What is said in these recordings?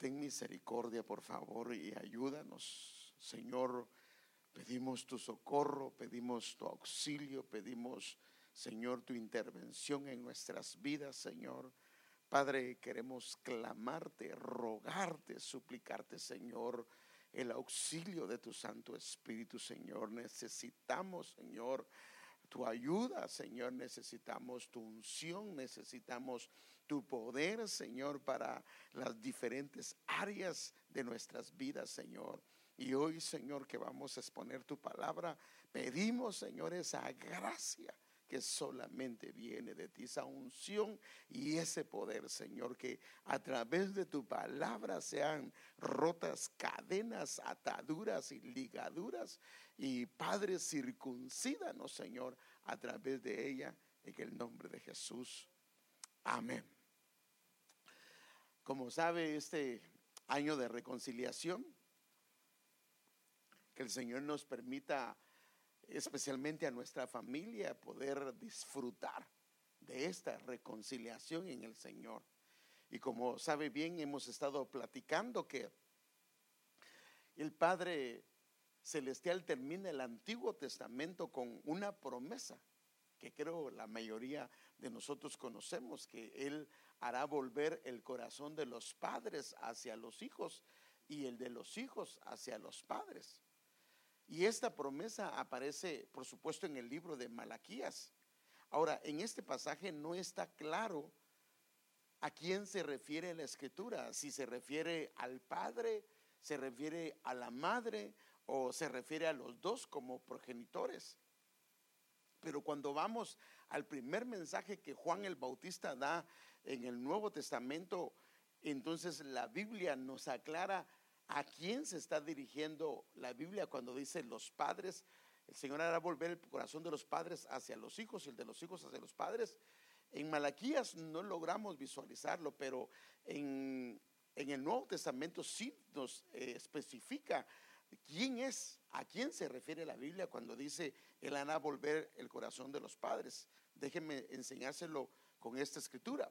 ten misericordia, por favor, y ayúdanos. Señor, pedimos tu socorro, pedimos tu auxilio, pedimos, Señor, tu intervención en nuestras vidas, Señor. Padre, queremos clamarte, rogarte, suplicarte, Señor, el auxilio de tu Santo Espíritu, Señor. Necesitamos, Señor, tu ayuda, Señor. Necesitamos tu unción, necesitamos tu poder, Señor, para las diferentes áreas de nuestras vidas, Señor. Y hoy, Señor, que vamos a exponer tu palabra, pedimos, Señor, esa gracia que solamente viene de ti, esa unción y ese poder, Señor, que a través de tu palabra sean rotas cadenas, ataduras y ligaduras. Y Padre, circuncídanos, Señor, a través de ella, en el nombre de Jesús. Amén. Como sabe, este año de reconciliación, que el Señor nos permita, especialmente a nuestra familia, poder disfrutar de esta reconciliación en el Señor. Y como sabe bien, hemos estado platicando que el Padre Celestial termina el Antiguo Testamento con una promesa que creo la mayoría de nosotros conocemos, que Él hará volver el corazón de los padres hacia los hijos y el de los hijos hacia los padres. Y esta promesa aparece, por supuesto, en el libro de Malaquías. Ahora, en este pasaje no está claro a quién se refiere la escritura, si se refiere al padre, se refiere a la madre o se refiere a los dos como progenitores. Pero cuando vamos al primer mensaje que Juan el Bautista da en el Nuevo Testamento, entonces la Biblia nos aclara a quién se está dirigiendo la Biblia cuando dice los padres. El Señor hará volver el corazón de los padres hacia los hijos y el de los hijos hacia los padres. En Malaquías no logramos visualizarlo, pero en, el Nuevo Testamento sí nos eh, especifica quién es, a quién se refiere la Biblia cuando dice, Él hará volver el corazón de los padres. Déjenme enseñárselo con esta escritura.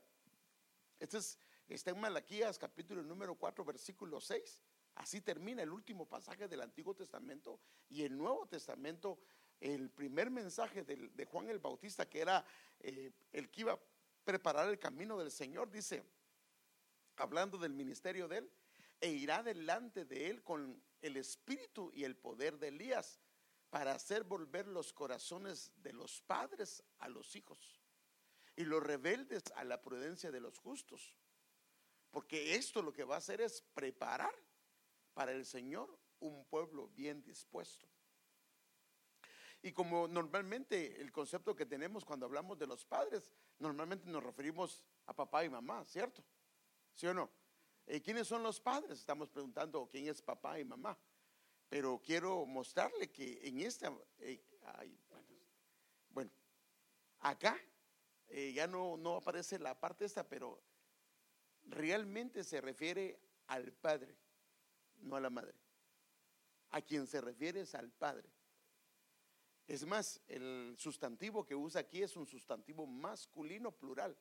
Este es, está en Malaquías capítulo número 4, versículo 6. Así termina el último pasaje del Antiguo Testamento y el Nuevo Testamento, el primer mensaje de, Juan el Bautista, que era eh, el que iba a preparar el camino del Señor, dice, hablando del ministerio de él, e irá delante de él con el espíritu y el poder de Elías para hacer volver los corazones de los padres a los hijos y los rebeldes a la prudencia de los justos. Porque esto lo que va a hacer es preparar para el Señor un pueblo bien dispuesto. Y como normalmente el concepto que tenemos cuando hablamos de los padres, normalmente nos referimos a papá y mamá, ¿cierto? ¿Sí o no? Eh, ¿Quiénes son los padres? Estamos preguntando quién es papá y mamá. Pero quiero mostrarle que en esta, eh, bueno, acá eh, ya no, no aparece la parte esta, pero realmente se refiere al padre, no a la madre. A quien se refiere es al padre. Es más, el sustantivo que usa aquí es un sustantivo masculino plural.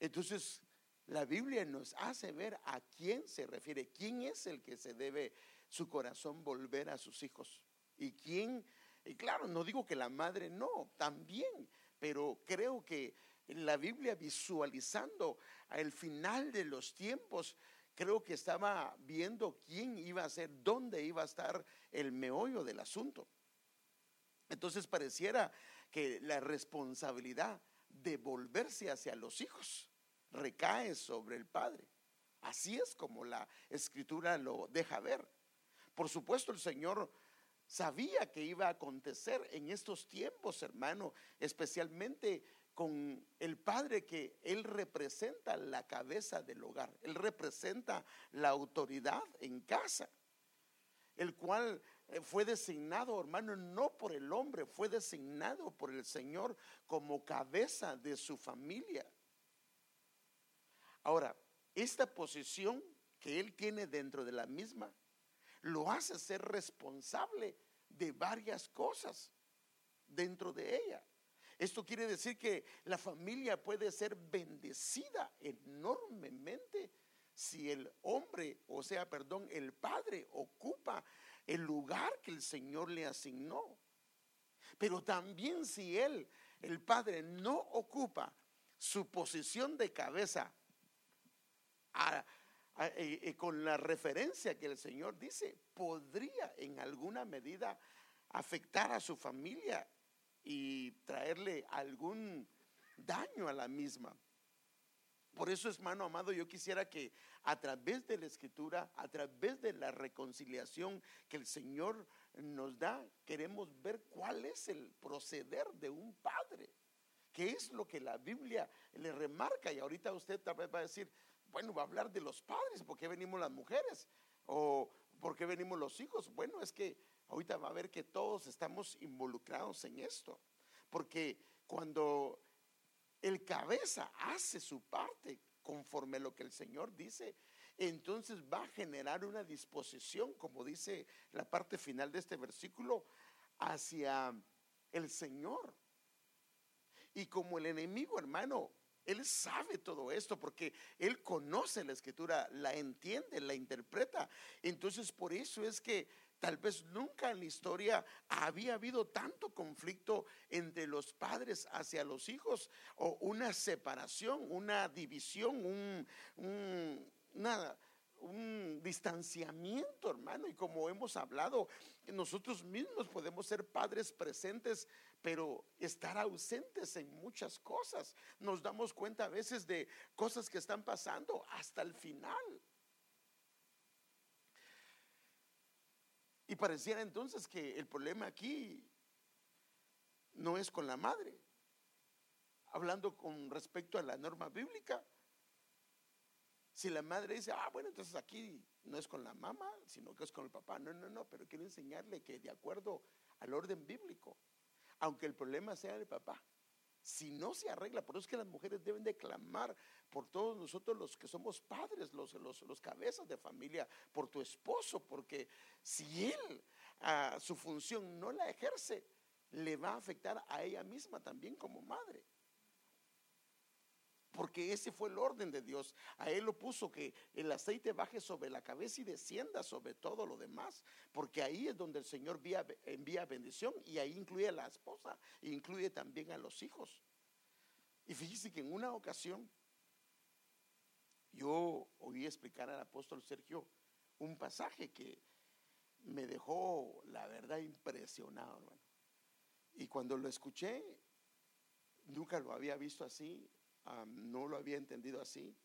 Entonces, la Biblia nos hace ver a quién se refiere, quién es el que se debe su corazón volver a sus hijos. Y quién, y claro, no digo que la madre no, también, pero creo que la Biblia visualizando al final de los tiempos, creo que estaba viendo quién iba a ser, dónde iba a estar el meollo del asunto. Entonces pareciera que la responsabilidad de volverse hacia los hijos recae sobre el padre. Así es como la escritura lo deja ver. Por supuesto, el Señor sabía que iba a acontecer en estos tiempos, hermano, especialmente con el padre que él representa la cabeza del hogar, él representa la autoridad en casa, el cual eh, fue designado, hermano, no por el hombre, fue designado por el Señor como cabeza de su familia. Ahora, esta posición que él tiene dentro de la misma lo hace ser responsable de varias cosas dentro de ella. Esto quiere decir que la familia puede ser bendecida enormemente si el hombre, o sea, perdón, el padre ocupa el lugar que el Señor le asignó. Pero también si él, el padre, no ocupa su posición de cabeza eh, eh, con la referencia que el Señor dice, podría en alguna medida afectar a su familia y traerle algún daño a la misma. Por eso, hermano amado, yo quisiera que a través de la escritura, a través de la reconciliación que el Señor nos da, queremos ver cuál es el proceder de un padre. ¿Qué es lo que la Biblia le remarca? Y ahorita usted tal vez va a decir, bueno, va a hablar de los padres, ¿por qué venimos las mujeres? ¿O por qué venimos los hijos? Bueno, es que ahorita va a ver que todos estamos involucrados en esto. Porque cuando el cabeza hace su parte conforme a lo que el Señor dice, entonces va a generar una disposición, como dice la parte final de este versículo, hacia el Señor. Y como el enemigo, hermano, él sabe todo esto porque él conoce la escritura, la entiende, la interpreta. Entonces por eso es que Tal vez nunca en la historia había habido tanto conflicto entre los padres hacia los hijos o una separación, una división, un, un distanciamiento, hermano. Y como hemos hablado, nosotros mismos podemos ser padres presentes, pero estar ausentes en muchas cosas. Nos damos cuenta a veces de cosas que están pasando hasta el final. Y pareciera entonces que el problema aquí no es con la madre. Hablando con respecto a la norma bíblica, si la madre dice, ah, bueno, entonces aquí no es con la mamá, sino que es con el papá. No, no, no, pero quiero enseñarle que de acuerdo al orden bíblico, aunque el problema sea el papá, si no se arregla, por eso es que las mujeres deben de clamar por todos nosotros los que somos padres, los, los, cabezas de familia, por tu esposo, porque si él a su función no la ejerce, le va a afectar a ella misma también como madre. Porque ese fue el orden de Dios. A él lo puso que el aceite baje sobre la cabeza y descienda sobre todo lo demás. Porque ahí es donde el Señor envía, bendición y ahí incluye a la esposa incluye también a los hijos. Y fíjese que en una ocasión yo oí explicar al apóstol Sergio un pasaje que me dejó, la verdad, impresionado, Y cuando lo escuché, nunca lo había visto así, no lo había entendido así,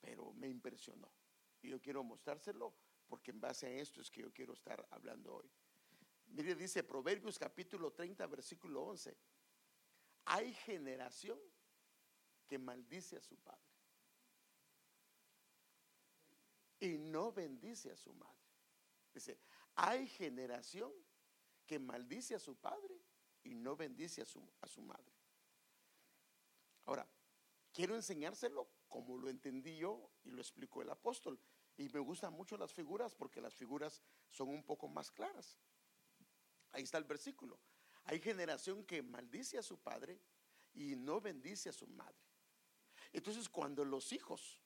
pero me impresionó. Y yo quiero mostrárselo porque en base a esto es que yo quiero estar hablando hoy. Mire, dice Proverbios capítulo 30, versículo 11. Hay generación que maldice a su padre y no bendice a su madre. Dice, hay generación que maldice a su padre y no bendice a su, a su madre. Ahora, quiero enseñárselo como lo entendí yo y lo explicó el apóstol. Y me gustan mucho las figuras porque las figuras son un poco más claras. Ahí está el versículo. Hay generación que maldice a su padre y no bendice a su madre. Entonces cuando los hijos,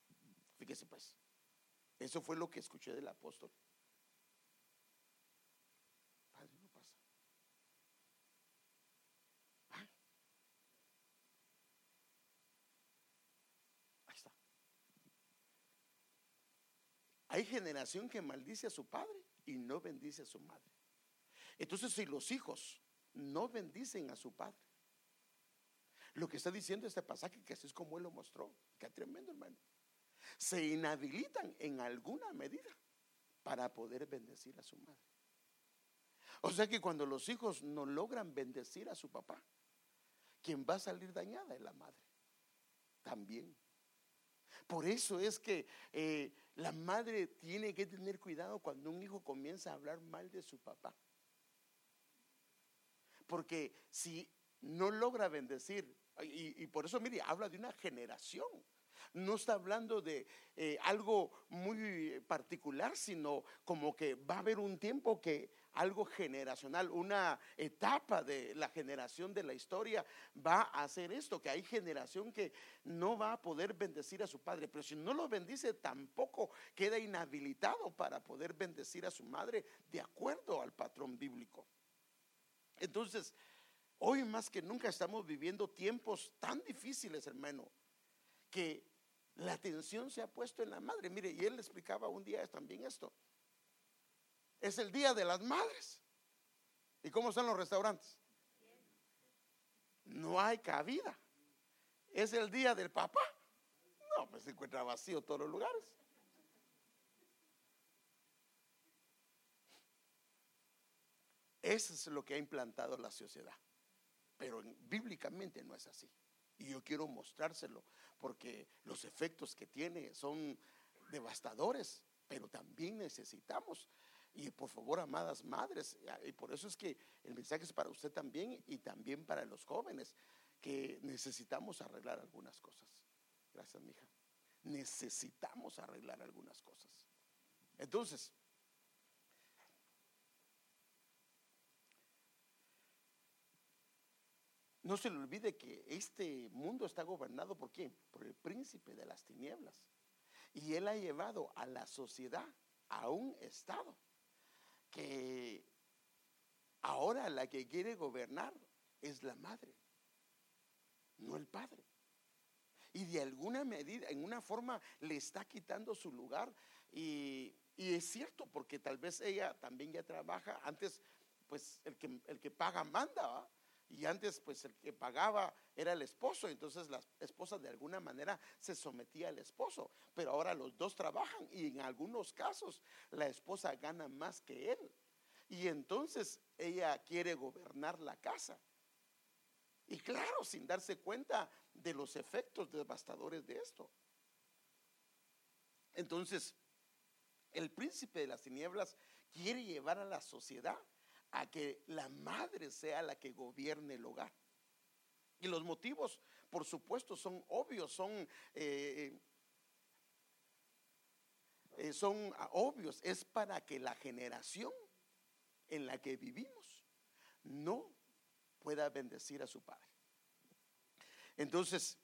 fíjese pues, eso fue lo que escuché del apóstol. Hay generación que maldice a su padre y no bendice a su madre. Entonces, si los hijos no bendicen a su padre, lo que está diciendo este pasaje, que así es como él lo mostró, que tremendo hermano, se inhabilitan en alguna medida para poder bendecir a su madre. O sea que cuando los hijos no logran bendecir a su papá, quien va a salir dañada es la madre. También. Por eso es que eh, la madre tiene que tener cuidado cuando un hijo comienza a hablar mal de su papá. Porque si no logra bendecir, y, por eso, mire, habla de una generación. No está hablando de eh, algo muy particular, sino como que va a haber un tiempo que algo generacional, una etapa de la generación de la historia va a hacer esto, que hay generación que no va a poder bendecir a su padre, pero si no lo bendice tampoco queda inhabilitado para poder bendecir a su madre de acuerdo al patrón bíblico. Entonces, hoy más que nunca estamos viviendo tiempos tan difíciles, hermano, que la atención se ha puesto en la madre. Mire, y él explicaba un día también esto. Es el día de las madres. ¿Y cómo están los restaurantes? No hay cabida. Es el día del papá. No, pues se encuentra vacío todos los lugares. Eso es lo que ha implantado la sociedad. Pero bíblicamente no es así. Y yo quiero mostrárselo porque los efectos que tiene son devastadores, pero también necesitamos. Y por favor, amadas madres, y por eso es que el mensaje es para usted también y también para los jóvenes, que necesitamos arreglar algunas cosas. Gracias, mija. Necesitamos arreglar algunas cosas. Entonces, No se le olvide que este mundo está gobernado por quién? Por el príncipe de las tinieblas. Y él ha llevado a la sociedad a un estado que ahora la que quiere gobernar es la madre, no el padre. Y de alguna medida, en una forma, le está quitando su lugar. Y, es cierto, porque tal vez ella también ya trabaja. Antes, pues el que, el que paga manda, ¿va? Y antes, pues el que pagaba era el esposo, entonces la esposa de alguna manera se sometía al esposo. Pero ahora los dos trabajan y en algunos casos la esposa gana más que él. Y entonces ella quiere gobernar la casa. Y claro, sin darse cuenta de los efectos devastadores de esto. Entonces, el príncipe de las tinieblas quiere llevar a la sociedad a que la madre sea la que gobierne el hogar. Y los motivos, por supuesto, son obvios, son, eh, eh, son obvios. Es para que la generación en la que vivimos no pueda bendecir a su padre. Entonces,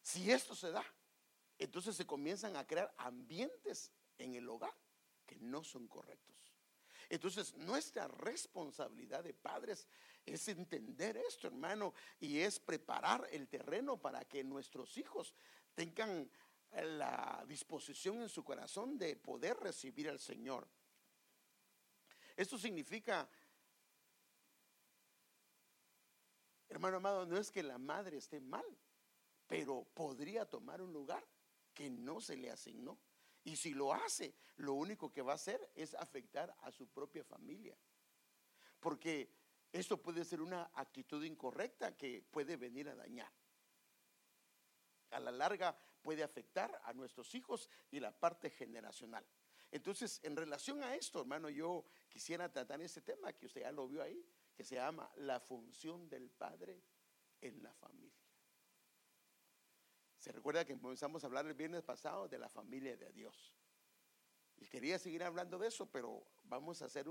si esto se da, entonces se comienzan a crear ambientes en el hogar que no son correctos. Entonces, nuestra responsabilidad de padres es entender esto, hermano, y es preparar el terreno para que nuestros hijos tengan la disposición en su corazón de poder recibir al Señor. Esto significa, hermano amado, no es que la madre esté mal, pero podría tomar un lugar que no se le asignó. Y si lo hace, lo único que va a hacer es afectar a su propia familia. Porque esto puede ser una actitud incorrecta que puede venir a dañar. A la larga puede afectar a nuestros hijos y la parte generacional. Entonces, en relación a esto, hermano, yo quisiera tratar ese tema que usted ya lo vio ahí, que se llama la función del padre en la familia. Se recuerda que comenzamos a hablar el viernes pasado de la familia de Dios. Y quería seguir hablando de eso, pero vamos a hacer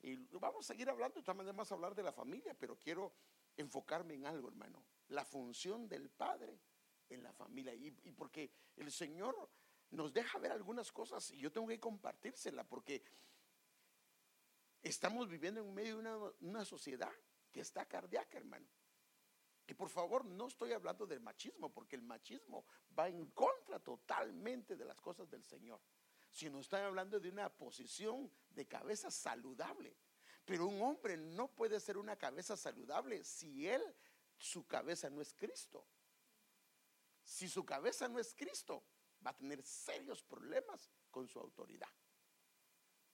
y vamos a seguir hablando, también vamos a hablar de la familia, pero quiero enfocarme en algo, hermano. La función del padre en la familia. Y, porque el Señor nos deja ver algunas cosas y yo tengo que compartírsela porque estamos viviendo en medio de una sociedad que está cardíaca, hermano. Y por favor, no estoy hablando del machismo, porque el machismo va en contra totalmente de las cosas del Señor, sino estoy hablando de una posición de cabeza saludable. Pero un hombre no puede ser una cabeza saludable si él, su cabeza no es Cristo. Si su cabeza no es Cristo, va a tener serios problemas con su autoridad.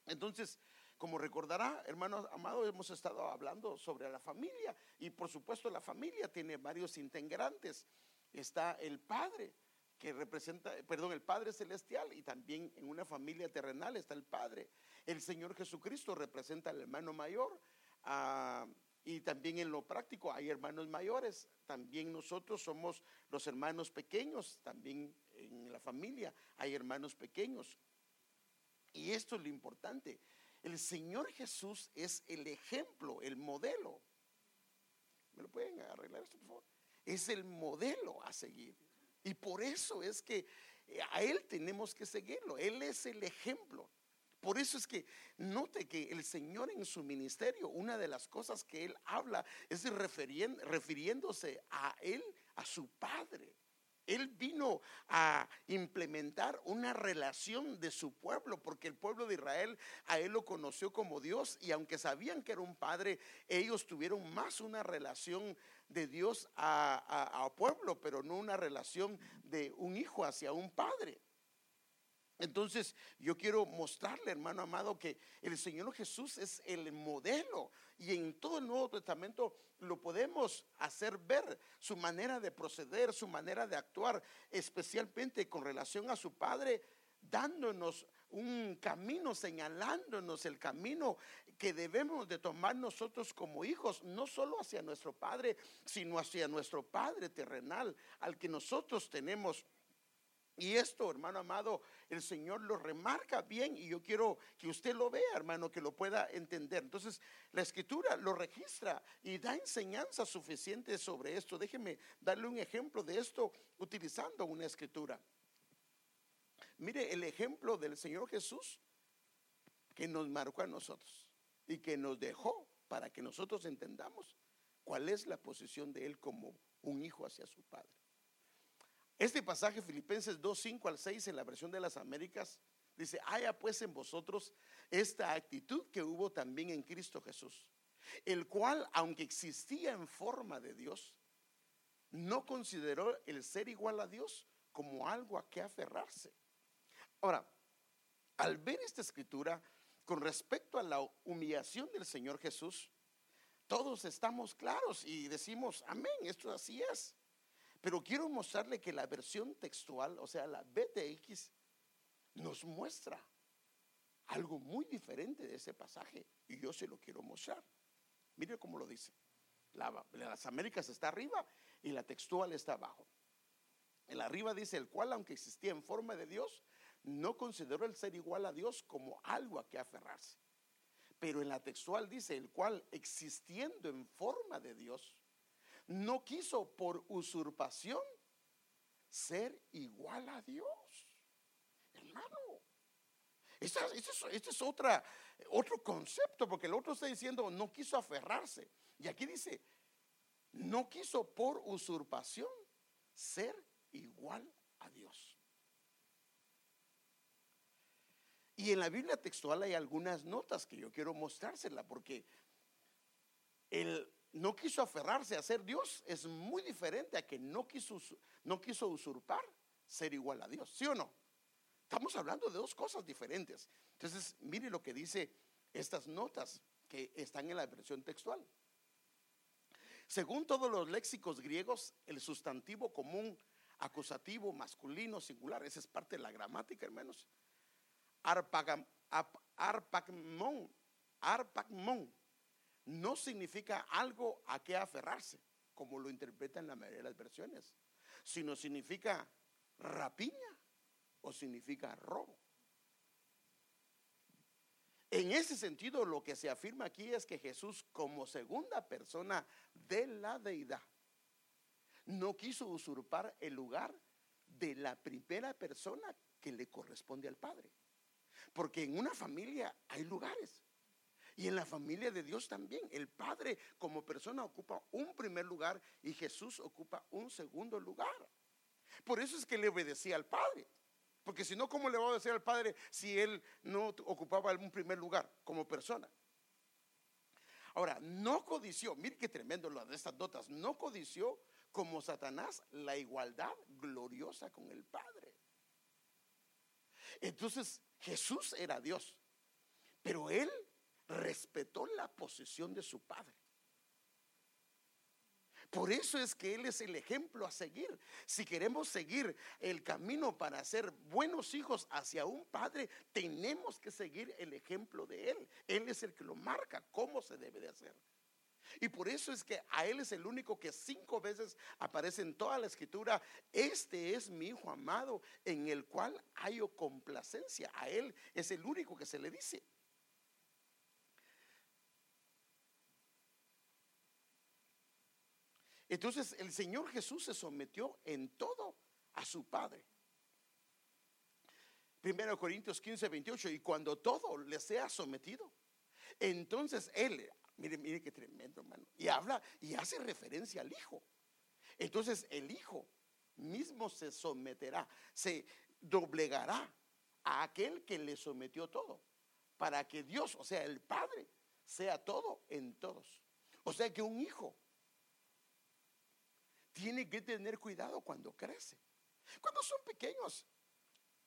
Entonces, como recordará, hermanos amados, hemos estado hablando sobre la familia y por supuesto la familia tiene varios integrantes. Está el Padre, que representa, perdón, el Padre Celestial y también en una familia terrenal está el Padre. El Señor Jesucristo representa al hermano mayor ah, y también en lo práctico hay hermanos mayores. También nosotros somos los hermanos pequeños, también en la familia hay hermanos pequeños. Y esto es lo importante. El Señor Jesús es el ejemplo, el modelo. ¿Me lo pueden arreglar esto, por favor? Es el modelo a seguir. Y por eso es que a Él tenemos que seguirlo. Él es el ejemplo. Por eso es que note que el Señor en su ministerio, una de las cosas que Él habla es refiriéndose a Él, a su Padre. Él vino a implementar una relación de su pueblo, porque el pueblo de Israel a Él lo conoció como Dios y aunque sabían que era un padre, ellos tuvieron más una relación de Dios a, pueblo, pero no una relación de un hijo hacia un padre. Entonces yo quiero mostrarle, hermano amado, que el Señor Jesús es el modelo y en todo el Nuevo Testamento lo podemos hacer ver, su manera de proceder, su manera de actuar, especialmente con relación a su Padre, dándonos un camino, señalándonos el camino que debemos de tomar nosotros como hijos, no solo hacia nuestro Padre, sino hacia nuestro Padre terrenal, al que nosotros tenemos y esto, hermano amado, el Señor lo remarca bien y yo quiero que usted lo vea, hermano, que lo pueda entender. Entonces, la escritura lo registra y da enseñanza suficiente sobre esto. Déjeme darle un ejemplo de esto utilizando una escritura. Mire el ejemplo del Señor Jesús que nos marcó a nosotros y que nos dejó para que nosotros entendamos cuál es la posición de Él como un hijo hacia su Padre. Este pasaje, Filipenses 2, 5 al 6, en la versión de las Américas, dice, haya pues en vosotros esta actitud que hubo también en Cristo Jesús, el cual, aunque existía en forma de Dios, no consideró el ser igual a Dios como algo a que aferrarse. Ahora, al ver esta escritura, con respecto a la humillación del Señor Jesús, todos estamos claros y decimos, amén, esto así es. Pero quiero mostrarle que la versión textual, o sea, la BTX, nos muestra algo muy diferente de ese pasaje. Y yo se lo quiero mostrar. Mire cómo lo dice. las Américas está arriba y la textual está abajo. El arriba dice, el cual, aunque existía en forma de Dios, no consideró el ser igual a Dios como algo a que aferrarse. Pero en la textual dice, el cual, existiendo en forma de Dios, no quiso por usurpación ser igual a Dios. Hermano, este es, otra, otro concepto, porque el otro está diciendo no quiso aferrarse. Y aquí dice, no quiso por usurpación ser igual a Dios. Y en la Biblia textual hay algunas notas que yo quiero mostrársela, porque el no quiso aferrarse a ser Dios es muy diferente a que no quiso, no quiso usurpar ser igual a Dios, ¿sí o no? Estamos hablando de dos cosas diferentes. Entonces, mire lo que dice estas notas que están en la versión textual. Según todos los léxicos griegos, el sustantivo común, acusativo, masculino, singular, esa es parte de la gramática, hermanos. Arpagmon, arpagmon no significa algo a qué aferrarse, como lo interpretan la mayoría de las versiones, sino significa rapiña o significa robo. En ese sentido, lo que se afirma aquí es que Jesús, como segunda persona de la deidad, no quiso usurpar el lugar de la primera persona que le corresponde al Padre. Porque en una familia hay lugares. Y en la familia de Dios también, el Padre como persona ocupa un primer lugar y Jesús ocupa un segundo lugar. Por eso es que le obedecía al Padre. Porque si no, ¿cómo le va a obedecer al Padre si él no ocupaba un primer lugar como persona? Ahora, no codició, mire qué tremendo lo de estas notas, no codició como Satanás la igualdad gloriosa con el Padre. Entonces, Jesús era Dios, pero él respetó la posición de su padre. Por eso es que Él es el ejemplo a seguir. Si queremos seguir el camino para ser buenos hijos hacia un Padre, tenemos que seguir el ejemplo de Él. Él es el que lo marca, cómo se debe de hacer. Y por eso es que a Él es el único que cinco veces aparece en toda la escritura. Este es mi Hijo amado en el cual hay complacencia. A Él es el único que se le dice. Entonces el Señor Jesús se sometió en todo a su Padre. Primero Corintios 15, 28, y cuando todo le sea sometido, entonces Él, mire, mire qué tremendo, hermano, y habla y hace referencia al Hijo. Entonces el Hijo mismo se someterá, se doblegará a aquel que le sometió todo, para que Dios, o sea, el Padre, sea todo en todos. O sea que un hijo tiene que tener cuidado cuando crece. Cuando son pequeños,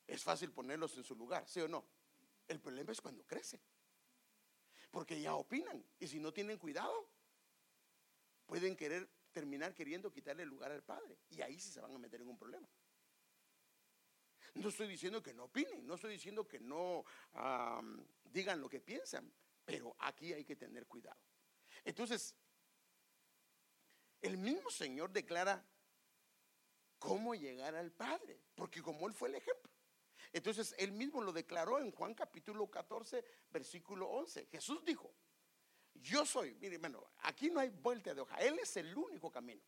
es fácil ponerlos en su lugar, ¿sí o no? El problema es cuando crecen. Porque ya opinan. Y si no tienen cuidado, pueden querer terminar queriendo quitarle el lugar al padre. Y ahí sí se van a meter en un problema. No estoy diciendo que no opinen, no estoy diciendo que no digan lo que piensan, pero aquí hay que tener cuidado. Entonces, el mismo Señor declara cómo llegar al Padre, porque como Él fue el ejemplo. Entonces Él mismo lo declaró en Juan capítulo 14, versículo 11. Jesús dijo, yo soy, mire hermano, aquí no hay vuelta de hoja, Él es el único camino.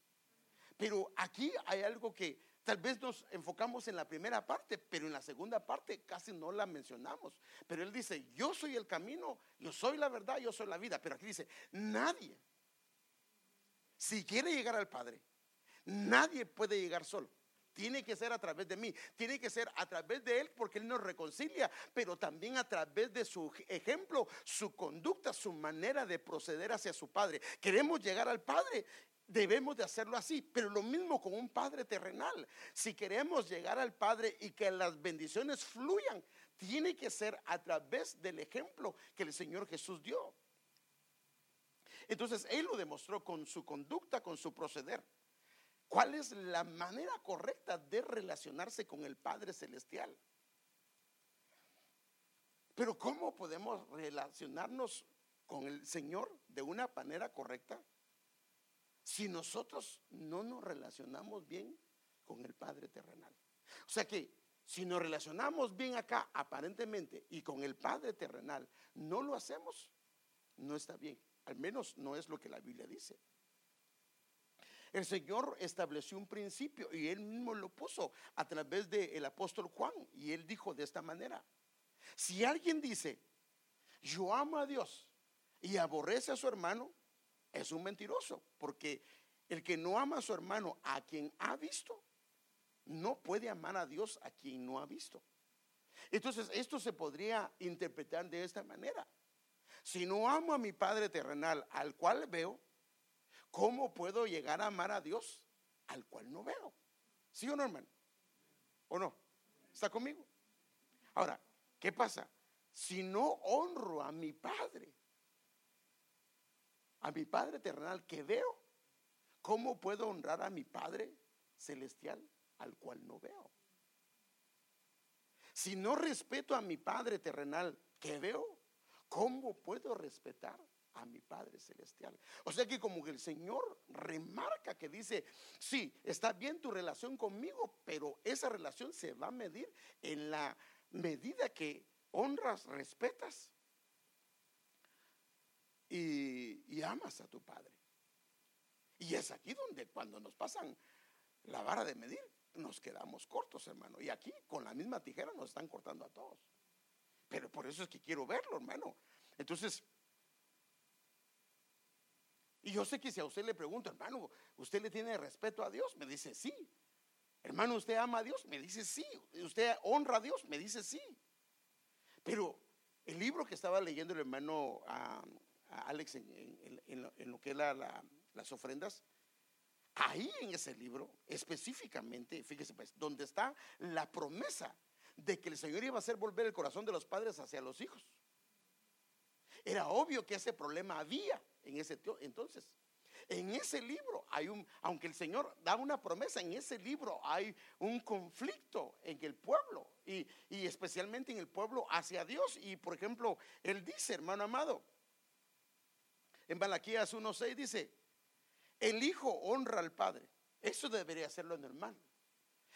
Pero aquí hay algo que tal vez nos enfocamos en la primera parte, pero en la segunda parte casi no la mencionamos. Pero Él dice, yo soy el camino, yo soy la verdad, yo soy la vida. Pero aquí dice, nadie si quiere llegar al Padre, nadie puede llegar solo. Tiene que ser a través de mí, tiene que ser a través de Él porque Él nos reconcilia, pero también a través de su ejemplo, su conducta, su manera de proceder hacia su Padre. Queremos llegar al Padre, debemos de hacerlo así, pero lo mismo con un Padre terrenal. Si queremos llegar al Padre y que las bendiciones fluyan, tiene que ser a través del ejemplo que el Señor Jesús dio. Entonces Él lo demostró con su conducta, con su proceder. ¿Cuál es la manera correcta de relacionarse con el Padre Celestial? Pero ¿cómo podemos relacionarnos con el Señor de una manera correcta si nosotros no nos relacionamos bien con el Padre terrenal? O sea que si nos relacionamos bien acá aparentemente y con el Padre terrenal no lo hacemos, no está bien. Al menos no es lo que la Biblia dice. El Señor estableció un principio y Él mismo lo puso a través del apóstol Juan. Y Él dijo de esta manera, si alguien dice, yo amo a Dios y aborrece a su hermano, es un mentiroso, porque el que no ama a su hermano a quien ha visto, no puede amar a Dios a quien no ha visto. Entonces, esto se podría interpretar de esta manera. Si no amo a mi Padre terrenal, al cual veo, ¿cómo puedo llegar a amar a Dios al cual no veo? ¿Sí o no, hermano? ¿O no? ¿Está conmigo? Ahora, ¿qué pasa? Si no honro a mi Padre, a mi Padre terrenal que veo, ¿cómo puedo honrar a mi Padre celestial al cual no veo? Si no respeto a mi Padre terrenal que veo, ¿cómo puedo respetar a mi Padre Celestial? O sea que como que el Señor remarca que dice, sí, está bien tu relación conmigo, pero esa relación se va a medir en la medida que honras, respetas y, amas a tu Padre. Y es aquí donde cuando nos pasan la vara de medir, nos quedamos cortos, hermano. Y aquí con la misma tijera nos están cortando a todos. Pero por eso es que quiero verlo, hermano. Entonces, y yo sé que si a usted le pregunto, hermano, ¿usted le tiene respeto a Dios? Me dice sí. Hermano, ¿usted ama a Dios? Me dice sí. ¿Usted honra a Dios? Me dice sí. Pero el libro que estaba leyendo el hermano a, Alex en, lo que es las ofrendas, ahí en ese libro, específicamente, fíjese pues, donde está la promesa de que el Señor iba a hacer volver el corazón de los padres hacia los hijos. Era obvio que ese problema había en ese entonces. En ese libro hay un, aunque el Señor da una promesa, en ese libro hay un conflicto en el pueblo y, y especialmente en el pueblo hacia Dios. Y por ejemplo, Él dice, hermano amado, en Malaquías 1.6 dice, el hijo honra al padre. Eso debería ser lo normal.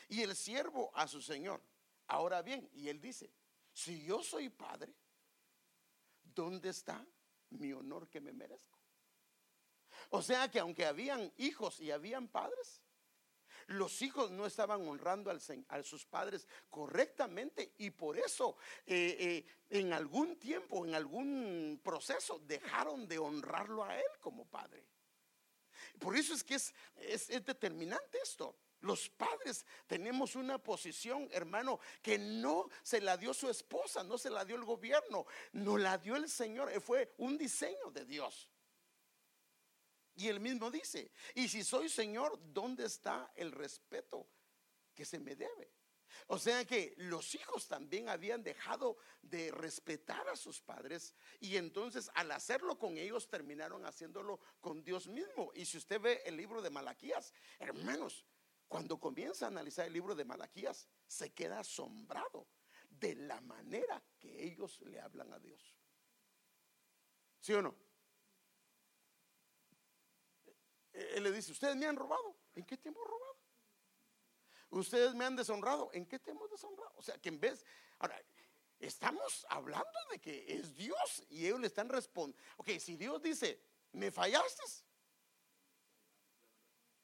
Y el siervo a su señor. Ahora bien, y él dice, si yo soy padre, ¿dónde está mi honor que me merezco? O sea que aunque habían hijos y habían padres, los hijos no estaban honrando a sus padres correctamente y por eso eh, eh, en algún tiempo, en algún proceso, dejaron de honrarlo a él como padre. Por eso es que es, es determinante esto. Los padres tenemos una posición, hermano, que no se la dio su esposa, no se la dio el gobierno, no la dio el Señor, fue un diseño de Dios. Y él mismo dice, y si soy Señor, ¿dónde está el respeto que se me debe? O sea que los hijos también habían dejado de respetar a sus padres y entonces al hacerlo con ellos terminaron haciéndolo con Dios mismo. Y si usted ve el libro de Malaquías, hermanos, cuando comienza a analizar el libro de Malaquías, se queda asombrado de la manera que ellos le hablan a Dios. ¿Sí o no? Él le dice, ustedes me han robado. ¿En qué te hemos robado? Ustedes me han deshonrado. ¿En qué hemos deshonrado? O sea, que en vez... Ahora, estamos hablando de que es Dios y ellos le están respondiendo. Ok, si Dios dice, me fallaste,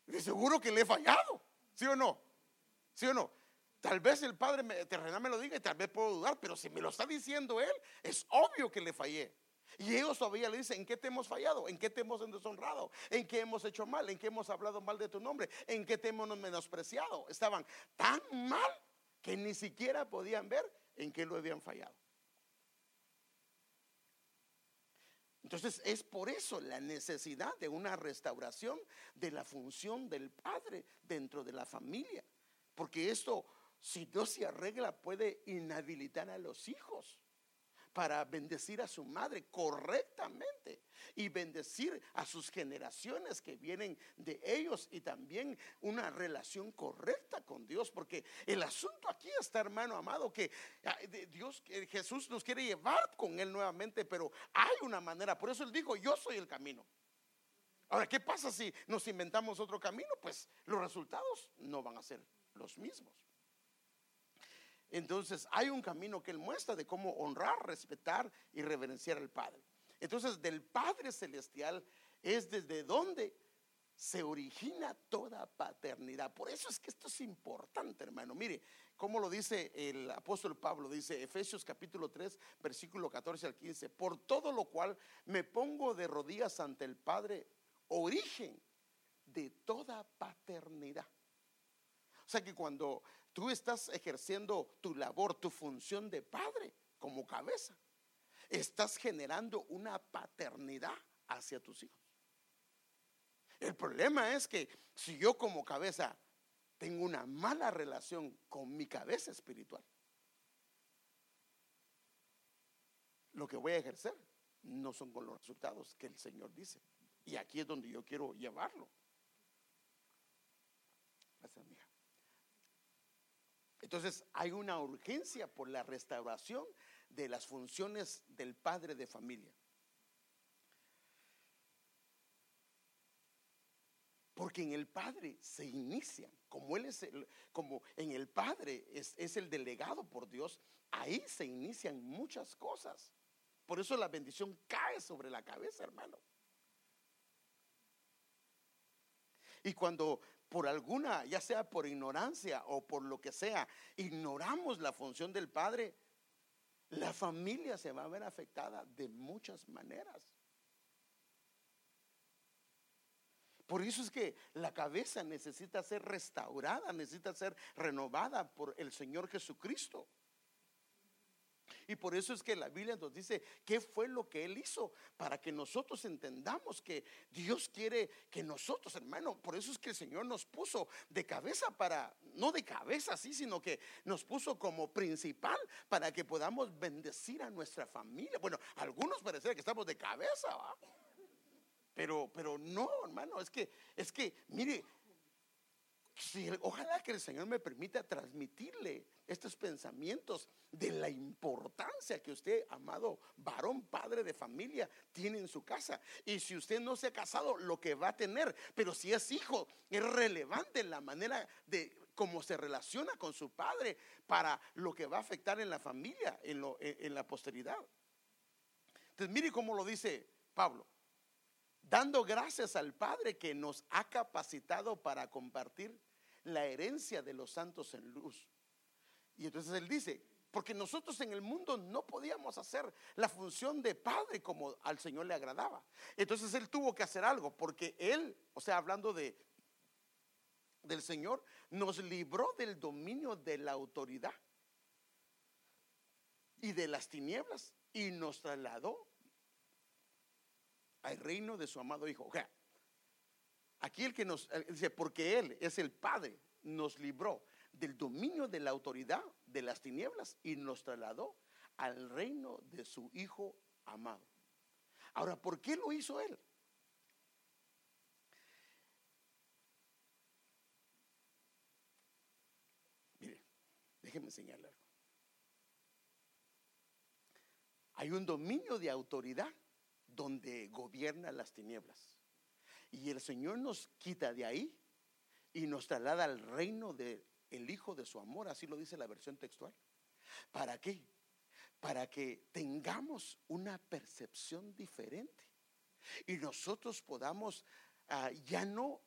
de seguro que le he fallado. ¿Sí o no? ¿Sí o no? Tal vez el Padre terrenal me lo diga y tal vez puedo dudar, pero si me lo está diciendo Él, es obvio que le fallé. Y ellos todavía le dicen, ¿en qué te hemos fallado? ¿En qué te hemos deshonrado? ¿En qué hemos hecho mal? ¿En qué hemos hablado mal de tu nombre? ¿En qué te hemos menospreciado? Estaban tan mal que ni siquiera podían ver en qué lo habían fallado. Entonces es por eso la necesidad de una restauración de la función del padre dentro de la familia. Porque esto, si no se arregla, puede inhabilitar a los hijos para bendecir a su madre correctamente y bendecir a sus generaciones que vienen de ellos y también una relación correcta con Dios, porque el asunto aquí está, hermano amado, que Dios, Jesús nos quiere llevar con Él nuevamente, pero hay una manera, por eso Él dijo, yo soy el camino. Ahora, ¿qué pasa si nos inventamos otro camino? Pues los resultados no van a ser los mismos. Entonces hay un camino que Él muestra de cómo honrar, respetar y reverenciar al Padre. Entonces del Padre Celestial es desde donde se origina toda paternidad. Por eso es que esto es importante, hermano. Mire, como lo dice el apóstol Pablo, dice Efesios capítulo 3, versículo 14 al 15, por todo lo cual me pongo de rodillas ante el Padre, origen de toda paternidad. O sea que cuando Tú estás ejerciendo tu labor, tu función de padre como cabeza. Estás generando una paternidad hacia tus hijos. El problema es que si yo como cabeza tengo una mala relación con mi cabeza espiritual, lo que voy a ejercer no son con los resultados que el Señor dice. Y aquí es donde yo quiero llevarlo. Gracias, mija. Entonces hay una urgencia por la restauración de las funciones del padre de familia. Porque en el padre se inicia, como él es el, como en el padre es, es el delegado por Dios, ahí se inician muchas cosas. Por eso la bendición cae sobre la cabeza, hermano. Y cuando por alguna, ya sea por ignorancia o por lo que sea, ignoramos la función del padre, la familia se va a ver afectada de muchas maneras. Por eso es que la cabeza necesita ser restaurada, necesita ser renovada por el Señor Jesucristo. Y por eso es que la Biblia nos dice qué fue lo que Él hizo para que nosotros entendamos que Dios quiere que nosotros, hermano, por eso es que el Señor nos puso de cabeza para, no de cabeza así, sino que nos puso como principal para que podamos bendecir a nuestra familia. Bueno, algunos parecen que estamos de cabeza, Pero, pero no, hermano, es que, es que, mire, ojalá que el Señor me permita transmitirle estos pensamientos de la importancia que usted, amado varón, padre de familia, tiene en su casa. Y si usted no se ha casado, lo que va a tener, pero si es hijo, es relevante la manera de cómo se relaciona con su padre para lo que va a afectar en la familia, en, en la posteridad. Entonces, mire cómo lo dice Pablo dando gracias al Padre que nos ha capacitado para compartir la herencia de los santos en luz. Y entonces él dice, porque nosotros en el mundo no podíamos hacer la función de padre como al Señor le agradaba. Entonces él tuvo que hacer algo, porque él, o sea, hablando de del Señor, nos libró del dominio de la autoridad y de las tinieblas y nos trasladó al reino de su amado Hijo. O sea, aquí el que nos dice, porque Él es el Padre, nos libró del dominio de la autoridad de las tinieblas y nos trasladó al reino de su Hijo amado. Ahora, ¿por qué lo hizo Él? Mire, déjeme algo. Hay un dominio de autoridad donde gobierna las tinieblas. Y el Señor nos quita de ahí y nos traslada al reino del el Hijo de su amor, así lo dice la versión textual. ¿Para qué? Para que tengamos una percepción diferente y nosotros podamos ah, ya no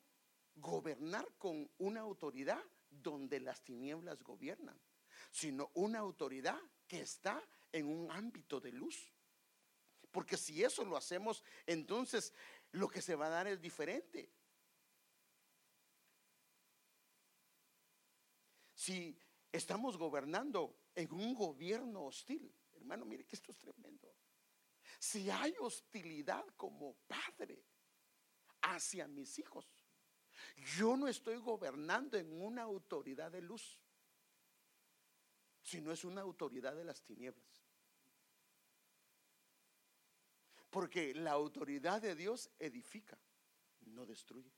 gobernar con una autoridad donde las tinieblas gobiernan, sino una autoridad que está en un ámbito de luz. Porque si eso lo hacemos, entonces lo que se va a dar es diferente. Si estamos gobernando en un gobierno hostil, hermano, mire que esto es tremendo. Si hay hostilidad como padre hacia mis hijos, yo no estoy gobernando en una autoridad de luz, sino es una autoridad de las tinieblas. Porque la autoridad de Dios edifica, no destruye.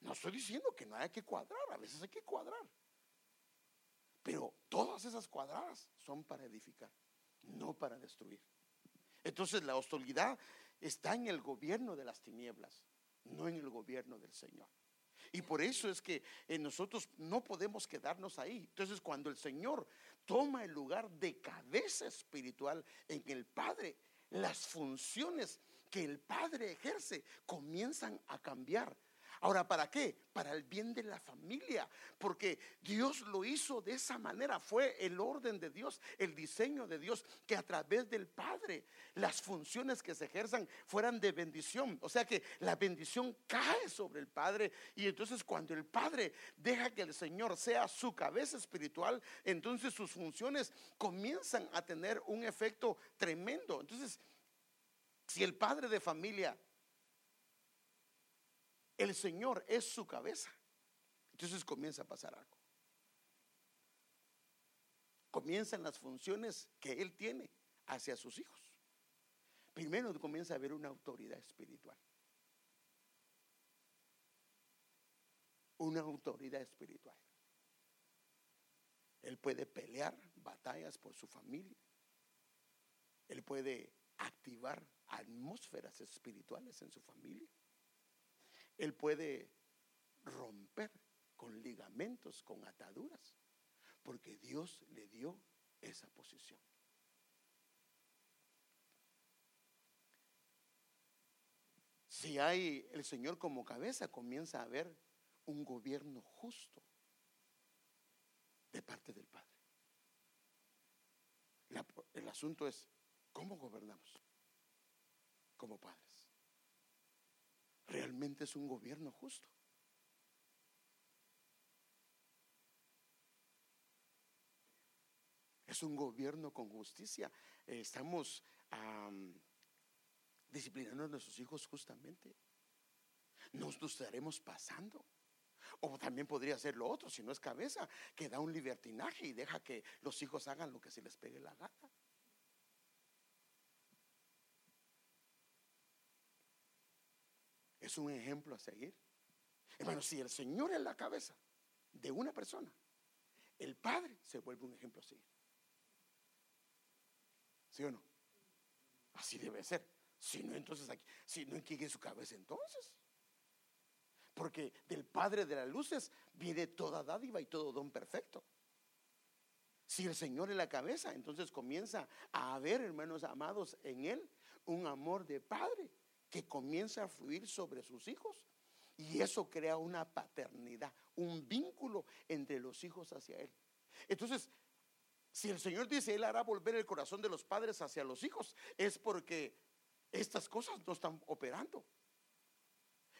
No estoy diciendo que no hay que cuadrar, a veces hay que cuadrar. Pero todas esas cuadradas son para edificar, no para destruir. Entonces la hostilidad está en el gobierno de las tinieblas, no en el gobierno del Señor. Y por eso es que eh, nosotros no podemos quedarnos ahí. Entonces cuando el Señor toma el lugar de cabeza espiritual en el Padre, las funciones que el padre ejerce comienzan a cambiar. Ahora, ¿para qué? Para el bien de la familia, porque Dios lo hizo de esa manera, fue el orden de Dios, el diseño de Dios, que a través del Padre las funciones que se ejerzan fueran de bendición. O sea que la bendición cae sobre el Padre y entonces cuando el Padre deja que el Señor sea su cabeza espiritual, entonces sus funciones comienzan a tener un efecto tremendo. Entonces, si el padre de familia el Señor es su cabeza. Entonces comienza a pasar algo. Comienzan las funciones que Él tiene hacia sus hijos. Primero comienza a haber una autoridad espiritual. Una autoridad espiritual. Él puede pelear batallas por su familia. Él puede activar atmósferas espirituales en su familia. Él puede romper con ligamentos, con ataduras, porque Dios le dio esa posición. Si hay el Señor como cabeza, comienza a haber un gobierno justo de parte del Padre. el asunto es, ¿cómo gobernamos como padres? Realmente es un gobierno justo. Es un gobierno con justicia. Estamos disciplinando a nuestros hijos justamente. Nos, nos estaremos pasando. O también podría ser lo otro, si no es cabeza, que da un libertinaje y deja que los hijos hagan lo que se les pegue la gata. Es un ejemplo a seguir. Hermano, si el Señor es la cabeza de una persona, el Padre se vuelve un ejemplo así. ¿Sí o no? Así debe ser. Si no, entonces aquí, si no, ¿en su cabeza entonces? Porque del Padre de las luces viene toda dádiva y todo don perfecto. Si el Señor es la cabeza, entonces comienza a haber, hermanos amados, en Él un amor de Padre que comienza a fluir sobre sus hijos. Y eso crea una paternidad, un vínculo entre los hijos hacia Él. Entonces, si el Señor dice, Él hará volver el corazón de los padres hacia los hijos, es porque estas cosas no están operando.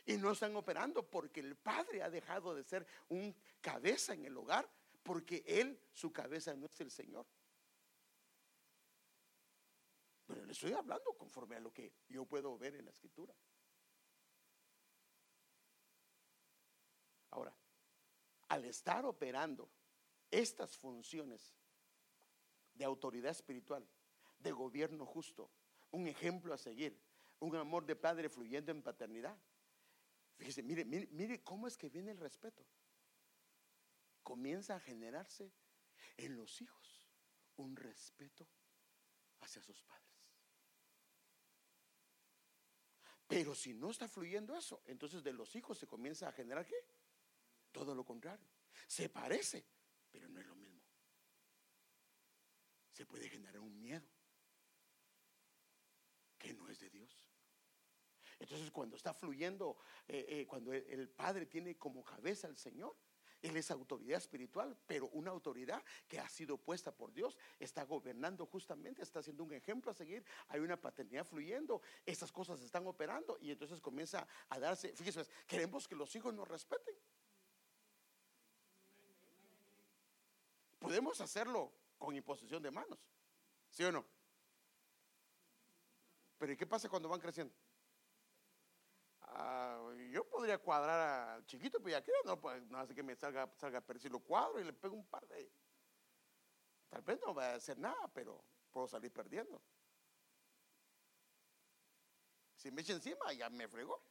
Y no están operando porque el padre ha dejado de ser un cabeza en el hogar, porque Él, su cabeza no es el Señor. Pero le estoy hablando conforme a lo que yo puedo ver en la escritura. Ahora, al estar operando estas funciones de autoridad espiritual, de gobierno justo, un ejemplo a seguir, un amor de padre fluyendo en paternidad. Fíjese, mire, mire, mire cómo es que viene el respeto. Comienza a generarse en los hijos un respeto hacia sus padres. Pero si no está fluyendo eso, entonces de los hijos se comienza a generar qué? Todo lo contrario. Se parece, pero no es lo mismo. Se puede generar un miedo que no es de Dios. Entonces cuando está fluyendo, eh, eh, cuando el, Padre tiene como cabeza al Señor, Él es autoridad espiritual, pero una autoridad que ha sido puesta por Dios, está gobernando justamente, está siendo un ejemplo a seguir, hay una paternidad fluyendo, estas cosas están operando y entonces comienza a darse, fíjese, queremos que los hijos nos respeten. Podemos hacerlo con imposición de manos, ¿sí o no? Pero ¿y qué pasa cuando van creciendo? Ah, yo podría cuadrar al chiquito, pero ya que no, pues no hace que me salga, salga pero si lo cuadro y le pego un par de. Tal vez no va a hacer nada, pero puedo salir perdiendo. Si me echa encima, ya me fregó.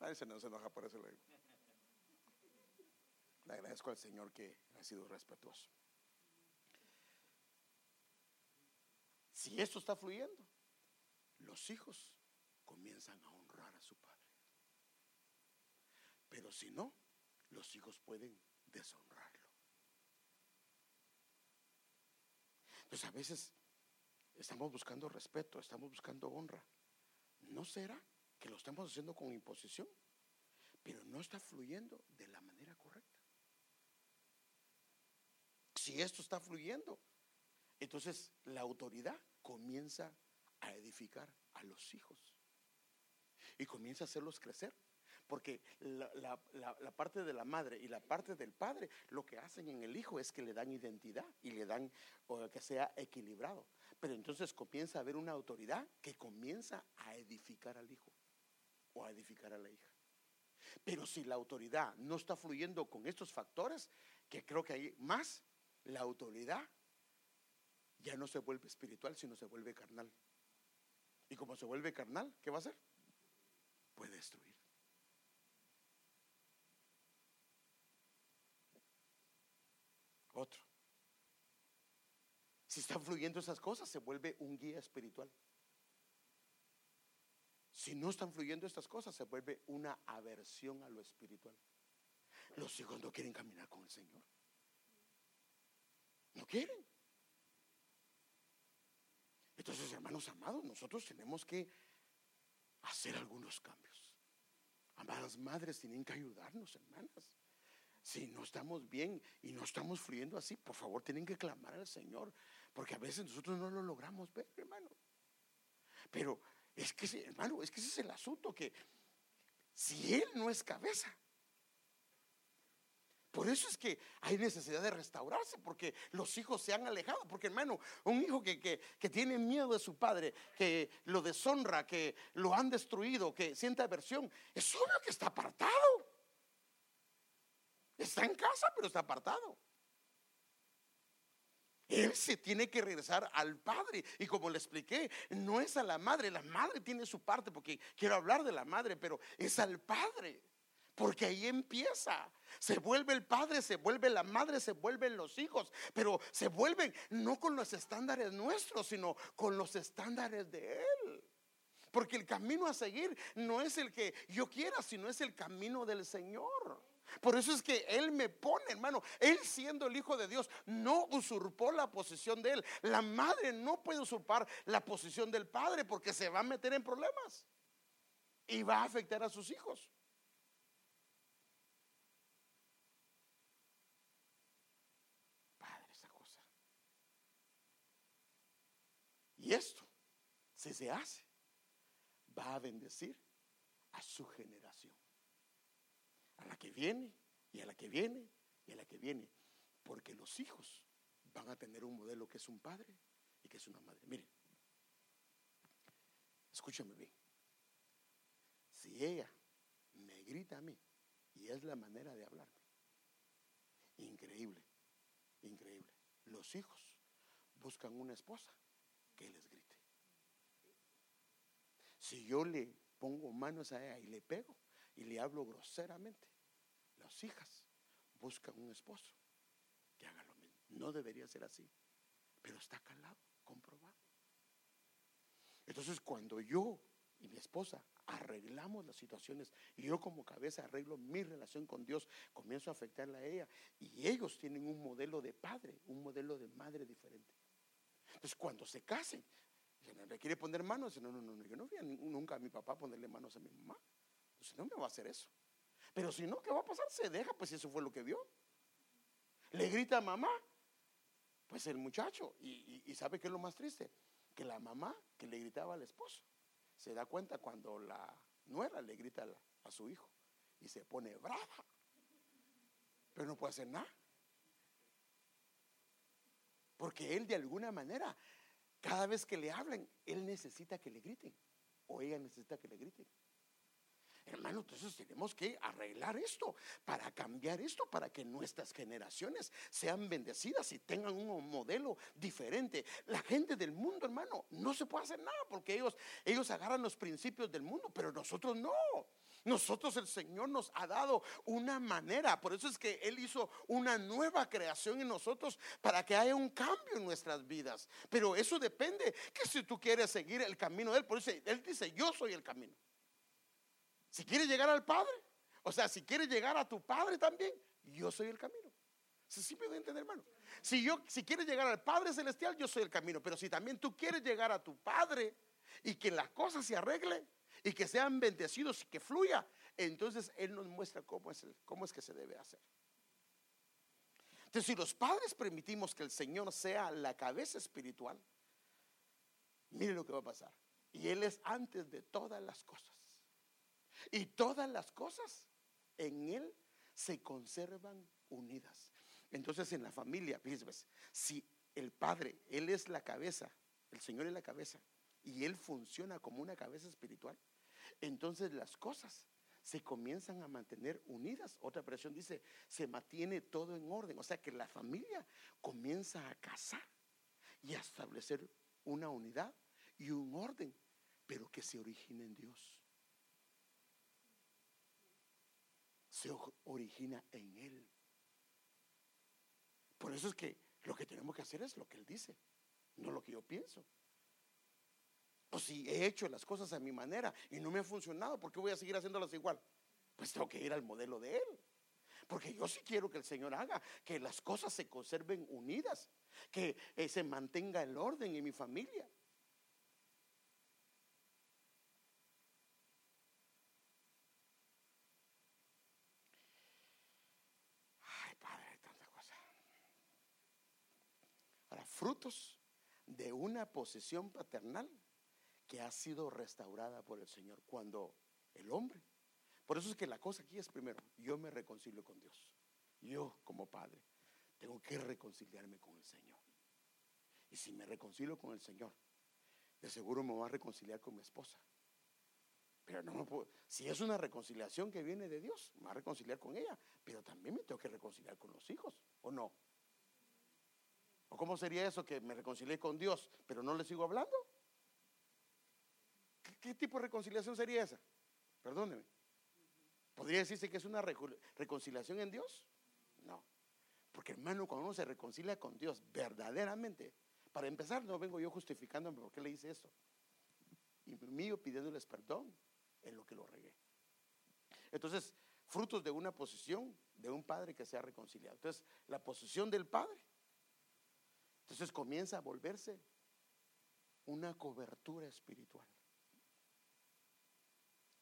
Nadie se, no se enoja por eso. Le, le agradezco al Señor que ha sido respetuoso. Si esto está fluyendo, los hijos comienzan a honrar a su padre. Pero si no, los hijos pueden deshonrarlo. Entonces a veces estamos buscando respeto, estamos buscando honra. ¿No será que lo estamos haciendo con imposición? Pero no está fluyendo de la manera correcta. Si esto está fluyendo, entonces la autoridad comienza a edificar a los hijos y comienza a hacerlos crecer. Porque la, parte de la madre y la parte del padre lo que hacen en el hijo es que le dan identidad y le dan que sea equilibrado. Pero entonces comienza a haber una autoridad que comienza a edificar al hijo o a edificar a la hija. Pero si la autoridad no está fluyendo con estos factores, que creo que hay más, la autoridad ya no se vuelve espiritual, sino se vuelve carnal. Y como se vuelve carnal, ¿qué va a hacer? Puede destruir. Otro. Si están fluyendo esas cosas, se vuelve un guía espiritual. Si no están fluyendo estas cosas, se vuelve una aversión a lo espiritual. Los hijos no quieren caminar con el Señor. No quieren. Entonces, hermanos amados, nosotros tenemos que hacer algunos cambios. Amadas madres tienen que ayudarnos, hermanas. Si no estamos bien y no estamos fluyendo así, por favor tienen que clamar al Señor, porque a veces nosotros no lo logramos ver, hermano. Pero es que, hermano, es que ese es el asunto, que si Él no es cabeza, por eso es que hay necesidad de restaurarse, porque los hijos se han alejado. Porque hermano, un hijo que, que, tiene miedo de su padre, que lo deshonra, que lo han destruido, que siente aversión, es obvio que está apartado. Está en casa, pero está apartado. Él se tiene que regresar al padre. Y como le expliqué, no es a la madre. La madre tiene su parte, porque quiero hablar de la madre, pero es al padre. Porque ahí empieza. Se vuelve el padre, se vuelve la madre, se vuelven los hijos. Pero se vuelven no con los estándares nuestros, sino con los estándares de Él. Porque el camino a seguir no es el que yo quiera, sino es el camino del Señor. Por eso es que Él me pone, hermano. Él siendo el Hijo de Dios no usurpó la posición de Él. La madre no puede usurpar la posición del Padre porque se va a meter en problemas y va a afectar a sus hijos. Padre, esa cosa. Y esto, si se hace, va a bendecir a su generación a la que viene y a la que viene y a la que viene. Porque los hijos van a tener un modelo que es un padre y que es una madre. Miren, escúchame bien. Si ella me grita a mí y es la manera de hablarme, increíble, increíble. Los hijos buscan una esposa que les grite. Si yo le pongo manos a ella y le pego, y le hablo groseramente, las hijas buscan un esposo que haga lo mismo. No debería ser así, pero está calado, comprobado. Entonces cuando yo y mi esposa arreglamos las situaciones y yo como cabeza arreglo mi relación con Dios, comienzo a afectarla a ella y ellos tienen un modelo de padre, un modelo de madre diferente. Entonces cuando se casen, le quiere poner manos, no, no, no, yo no vi nunca a mi papá ponerle manos a mi mamá. Si no me va a hacer eso. Pero si no, ¿qué va a pasar? Se deja, pues eso fue lo que vio. Le grita a mamá, pues el muchacho, y, sabe que es lo más triste, que la mamá que le gritaba al esposo, se da cuenta cuando la nuera le grita a, a su hijo y se pone brava, pero no puede hacer nada. Porque él de alguna manera, cada vez que le hablan, él necesita que le griten o ella necesita que le griten. Hermano, entonces tenemos que arreglar esto para cambiar esto, para que nuestras generaciones sean bendecidas y tengan un modelo diferente. La gente del mundo, hermano, no se puede hacer nada porque ellos, ellos agarran los principios del mundo, pero nosotros no. Nosotros el Señor nos ha dado una manera, por eso es que Él hizo una nueva creación en nosotros para que haya un cambio en nuestras vidas. Pero eso depende que si tú quieres seguir el camino de Él, por eso Él dice, yo soy el camino. Si quieres llegar al Padre, o sea, si quieres llegar a tu Padre también, yo soy el camino. Si sí me entender, hermano. Si yo, si quieres llegar al Padre Celestial, yo soy el camino. Pero si también tú quieres llegar a tu Padre y que las cosas se arreglen y que sean bendecidos y que fluya, entonces Él nos muestra cómo es, cómo es que se debe hacer. Entonces, si los padres permitimos que el Señor sea la cabeza espiritual, mire lo que va a pasar. Y Él es antes de todas las cosas. Y todas las cosas en Él se conservan unidas. Entonces en la familia, fíjense, si el Padre, Él es la cabeza, el Señor es la cabeza, y Él funciona como una cabeza espiritual, entonces las cosas se comienzan a mantener unidas. Otra presión dice, se mantiene todo en orden. O sea que la familia comienza a casar y a establecer una unidad y un orden, pero que se origina en Dios. se origina en Él. Por eso es que lo que tenemos que hacer es lo que Él dice, no lo que yo pienso. O si he hecho las cosas a mi manera y no me ha funcionado, ¿por qué voy a seguir haciéndolas igual? Pues tengo que ir al modelo de Él. Porque yo sí quiero que el Señor haga que las cosas se conserven unidas, que eh, se mantenga el orden en mi familia. frutos de una posesión paternal que ha sido restaurada por el Señor cuando el hombre. Por eso es que la cosa aquí es primero, yo me reconcilio con Dios. Yo como padre tengo que reconciliarme con el Señor. Y si me reconcilio con el Señor, de seguro me voy a reconciliar con mi esposa. Pero no puedo, si es una reconciliación que viene de Dios, me voy a reconciliar con ella, pero también me tengo que reconciliar con los hijos, ¿o no? ¿O cómo sería eso que me reconcilié con Dios, pero no le sigo hablando? ¿Qué, tipo de reconciliación sería esa? Perdóneme. ¿Podría decirse que es una reconciliación en Dios? No. Porque hermano, cuando uno se reconcilia con Dios verdaderamente, para empezar, no vengo yo justificándome por qué le hice eso. Y mío pidiéndoles perdón en lo que lo regué. Entonces, frutos de una posición de un padre que se ha reconciliado. Entonces, la posición del padre. Entonces comienza a volverse una cobertura espiritual.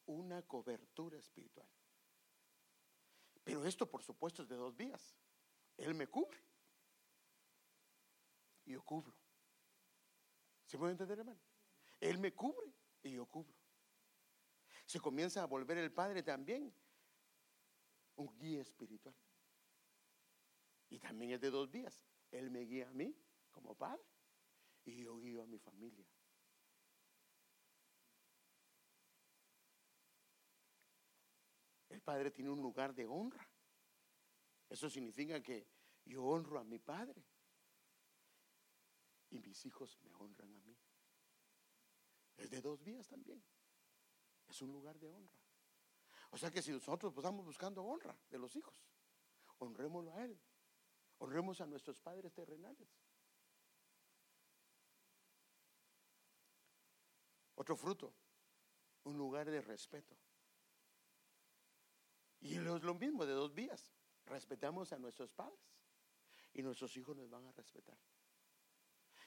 Una cobertura espiritual. Pero esto, por supuesto, es de dos vías. Él me cubre y yo cubro. ¿Se puede entender, hermano? Él me cubre y yo cubro. Se comienza a volver el Padre también un guía espiritual. Y también es de dos vías. Él me guía a mí como padre y yo guío a mi familia. Padre tiene un lugar de honra. Eso significa que yo honro a mi padre y mis hijos me honran a mí. Es de dos vías también. Es un lugar de honra. O sea que si nosotros pues, estamos buscando honra de los hijos, honrémoslo a Él. Honremos a nuestros padres terrenales. Otro fruto, un lugar de respeto. Y es lo mismo de dos vías. Respetamos a nuestros padres y nuestros hijos nos van a respetar.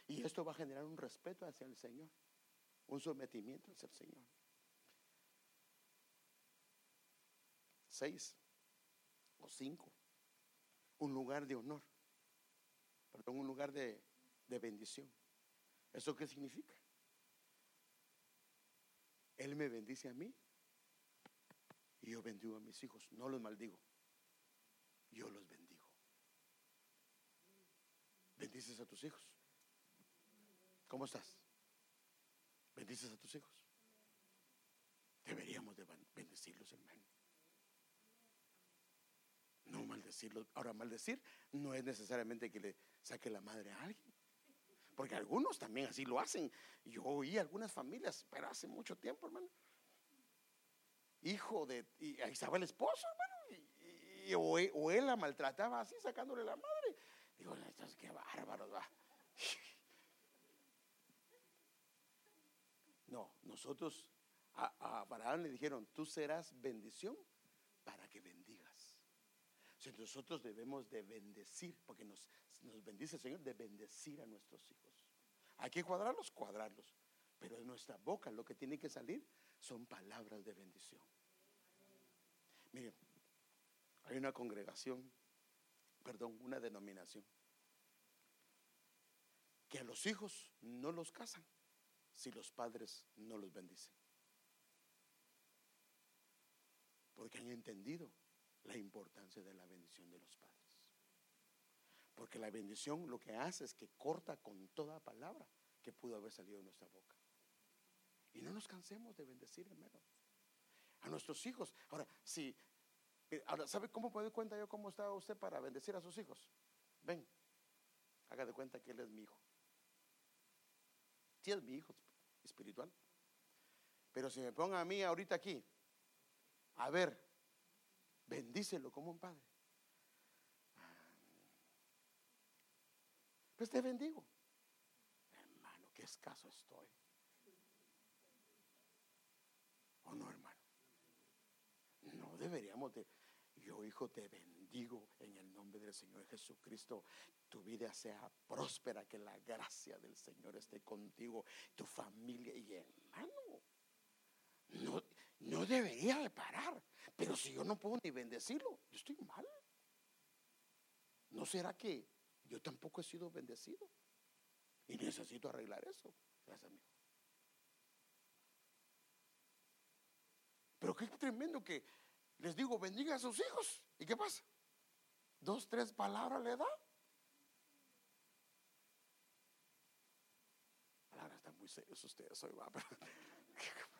Y esto va a generar un respeto hacia el Señor, un sometimiento hacia el Señor. Seis o cinco, un lugar de honor, perdón, un lugar de, de bendición. ¿Eso qué significa? Él me bendice a mí y yo bendigo a mis hijos. No los maldigo, yo los bendigo. ¿Bendices a tus hijos? ¿Cómo estás? ¿Bendices a tus hijos? Deberíamos de bendecirlos, hermano. No maldecirlos. Ahora, maldecir no es necesariamente que le saque la madre a alguien. Porque algunos también así lo hacen. Yo oí algunas familias, pero hace mucho tiempo, hermano. Hijo de. Y ahí estaba el esposo, hermano. Y, o, él la maltrataba así, sacándole la madre. Digo, qué bárbaros, va. No, nosotros a, a le dijeron, tú serás bendición para que bendigas. O nosotros debemos de bendecir, porque nos, nos bendice el Señor, de bendecir a nuestros hijos. Hay que cuadrarlos, cuadrarlos. Pero en nuestra boca lo que tiene que salir son palabras de bendición. Miren, hay una congregación, perdón, una denominación, que a los hijos no los casan si los padres no los bendicen. Porque han entendido la importancia de la bendición de los padres. Porque la bendición lo que hace es que corta con toda palabra que pudo haber salido de nuestra boca. Y no nos cansemos de bendecir, hermano. A nuestros hijos. Ahora, si, ahora, ¿sabe cómo puedo cuenta yo cómo está usted para bendecir a sus hijos? Ven, haga de cuenta que él es mi hijo. Sí es mi hijo espiritual. Pero si me ponga a mí ahorita aquí, a ver, bendícelo como un padre. Pues te bendigo. Hermano, qué escaso estoy. ¿O no, hermano? Deberíamos de... Yo, hijo, te bendigo en el nombre del Señor Jesucristo. Tu vida sea próspera, que la gracia del Señor esté contigo, tu familia y hermano. No, no debería de parar. Pero si yo no puedo ni bendecirlo, yo estoy mal. ¿No será que yo tampoco he sido bendecido. Y necesito arreglar eso. Gracias, amigo. Pero qué tremendo que les digo, bendiga a sus hijos. ¿Y qué pasa? Dos, tres palabras le da. Palabras están muy serios ustedes hoy, va. Pero,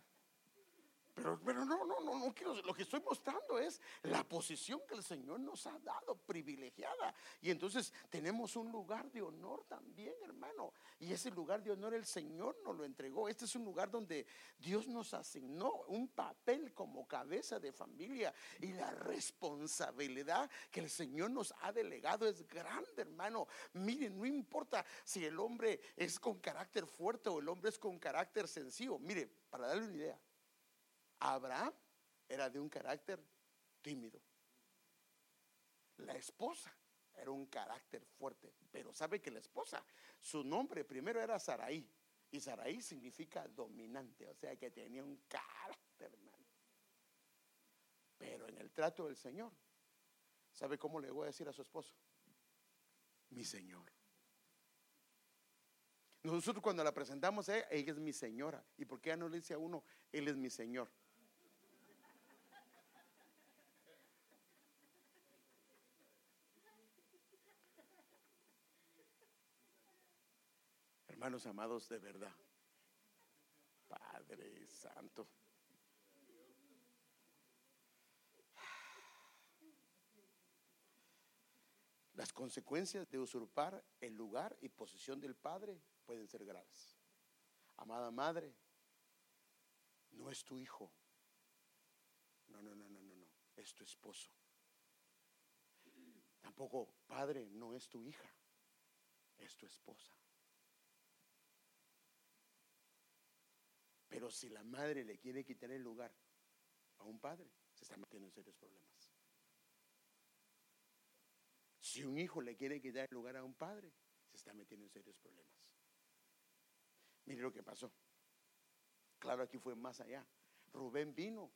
Pero, pero no, no, no, no quiero. Lo que estoy mostrando es la posición que el Señor nos ha dado, privilegiada. Y entonces tenemos un lugar de honor también, hermano. Y ese lugar de honor el Señor nos lo entregó. Este es un lugar donde Dios nos asignó un papel como cabeza de familia. Y la responsabilidad que el Señor nos ha delegado es grande, hermano. Miren, no importa si el hombre es con carácter fuerte o el hombre es con carácter sencillo. Mire, para darle una idea. Abraham era de un carácter tímido. La esposa era un carácter fuerte, pero sabe que la esposa, su nombre primero era Saraí, y Saraí significa dominante, o sea que tenía un carácter, hermano. Pero en el trato del Señor, ¿sabe cómo le voy a decir a su esposo? Mi Señor. Nosotros cuando la presentamos, ella es mi señora. ¿Y por qué no le dice a uno, Él es mi Señor? Hermanos amados, de verdad. Padre Santo. Las consecuencias de usurpar el lugar y posición del Padre pueden ser graves. Amada madre, no es tu hijo. No, no, no, no, no, no. Es tu esposo. Tampoco, padre, no es tu hija. Es tu esposa. Pero si la madre le quiere quitar el lugar a un padre, se está metiendo en serios problemas. Si un hijo le quiere quitar el lugar a un padre, se está metiendo en serios problemas. Mire lo que pasó. Claro, aquí fue más allá. Rubén vino.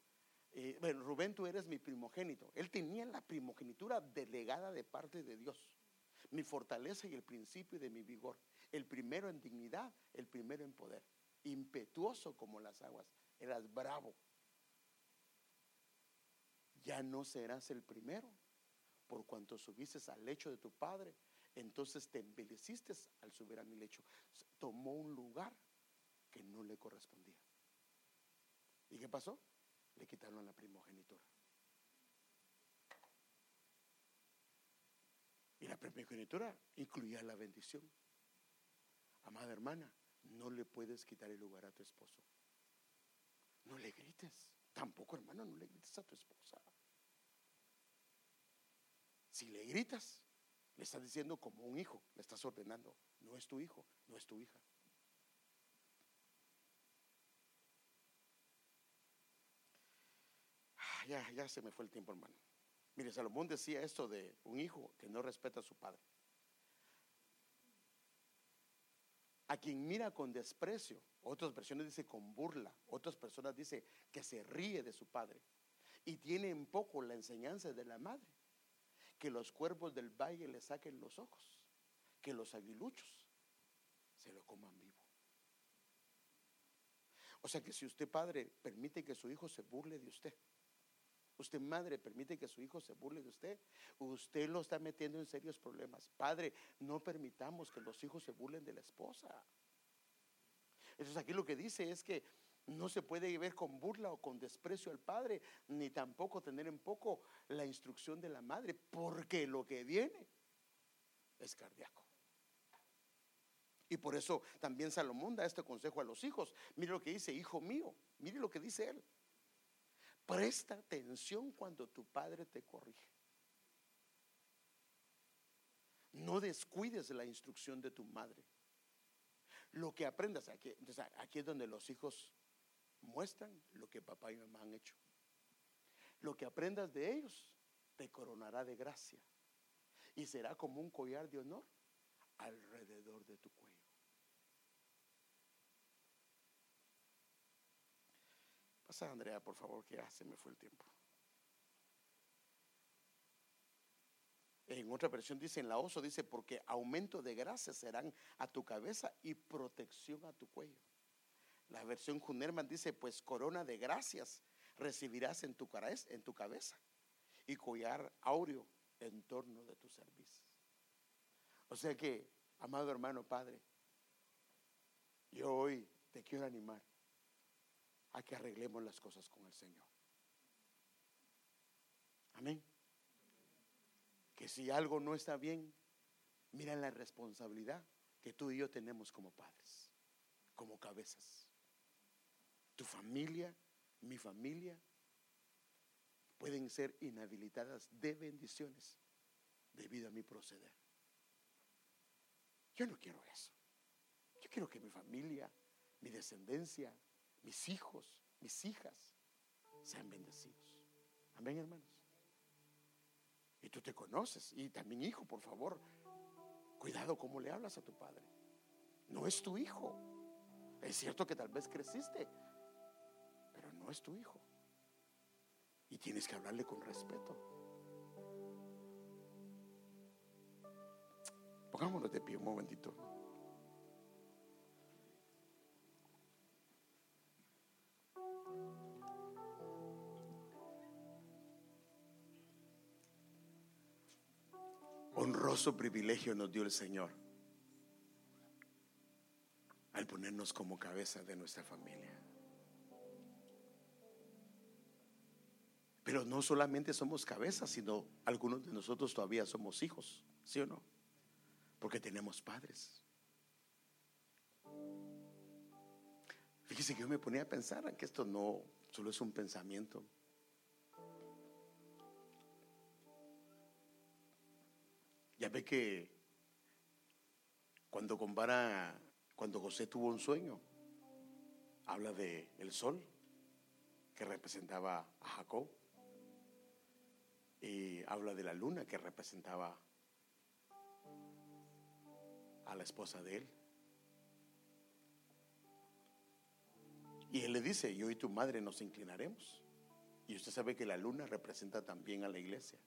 Eh, bueno, Rubén, tú eres mi primogénito. Él tenía la primogenitura delegada de parte de Dios. Mi fortaleza y el principio de mi vigor. El primero en dignidad, el primero en poder impetuoso como las aguas, eras bravo. Ya no serás el primero, por cuanto subiste al lecho de tu padre, entonces te embeleciste al subir a mi lecho. Tomó un lugar que no le correspondía. ¿Y qué pasó? Le quitaron la primogenitura. Y la primogenitura incluía la bendición. Amada hermana, no le puedes quitar el lugar a tu esposo. No le grites. Tampoco, hermano, no le grites a tu esposa. Si le gritas, le estás diciendo como un hijo, le estás ordenando. No es tu hijo, no es tu hija. Ah, ya, ya se me fue el tiempo, hermano. Mire, Salomón decía esto de un hijo que no respeta a su padre. A quien mira con desprecio, otras versiones dice con burla, otras personas dice que se ríe de su padre y tiene en poco la enseñanza de la madre, que los cuervos del valle le saquen los ojos, que los aguiluchos se lo coman vivo. O sea que si usted padre permite que su hijo se burle de usted, usted madre permite que su hijo se burle de usted, usted lo está metiendo en serios problemas. Padre, no permitamos que los hijos se burlen de la esposa. Entonces aquí lo que dice es que no se puede ver con burla o con desprecio al padre, ni tampoco tener en poco la instrucción de la madre, porque lo que viene es cardíaco. Y por eso también Salomón da este consejo a los hijos. Mire lo que dice, hijo mío, mire lo que dice él. Presta atención cuando tu padre te corrige. No descuides la instrucción de tu madre. Lo que aprendas aquí, aquí es donde los hijos muestran lo que papá y mamá han hecho. Lo que aprendas de ellos te coronará de gracia y será como un collar de honor alrededor de tu cuello. Pasa, Andrea, por favor, que ya se me fue el tiempo. En otra versión dice, en la oso dice, porque aumento de gracia serán a tu cabeza y protección a tu cuello. La versión Junerman dice, pues corona de gracias recibirás en tu, en tu cabeza y collar áureo en torno de tu servicio. O sea que, amado hermano Padre, yo hoy te quiero animar a que arreglemos las cosas con el Señor. Amén. Que si algo no está bien, mira la responsabilidad que tú y yo tenemos como padres, como cabezas. Tu familia, mi familia, pueden ser inhabilitadas de bendiciones debido a mi proceder. Yo no quiero eso. Yo quiero que mi familia, mi descendencia, mis hijos, mis hijas sean bendecidos. Amén, hermanos. Y tú te conoces. Y también, hijo, por favor, cuidado cómo le hablas a tu padre. No es tu hijo. Es cierto que tal vez creciste, pero no es tu hijo. Y tienes que hablarle con respeto. Pongámonos de pie un momentito. Honroso privilegio nos dio el Señor al ponernos como cabeza de nuestra familia. Pero no solamente somos cabezas, sino algunos de nosotros todavía somos hijos, ¿sí o no? Porque tenemos padres. Fíjese que yo me ponía a pensar que esto no solo es un pensamiento. Ve que cuando compara, cuando José tuvo un sueño, habla de el sol que representaba a Jacob y habla de la luna que representaba a la esposa de él. Y él le dice, yo y tu madre nos inclinaremos. Y usted sabe que la luna representa también a la iglesia.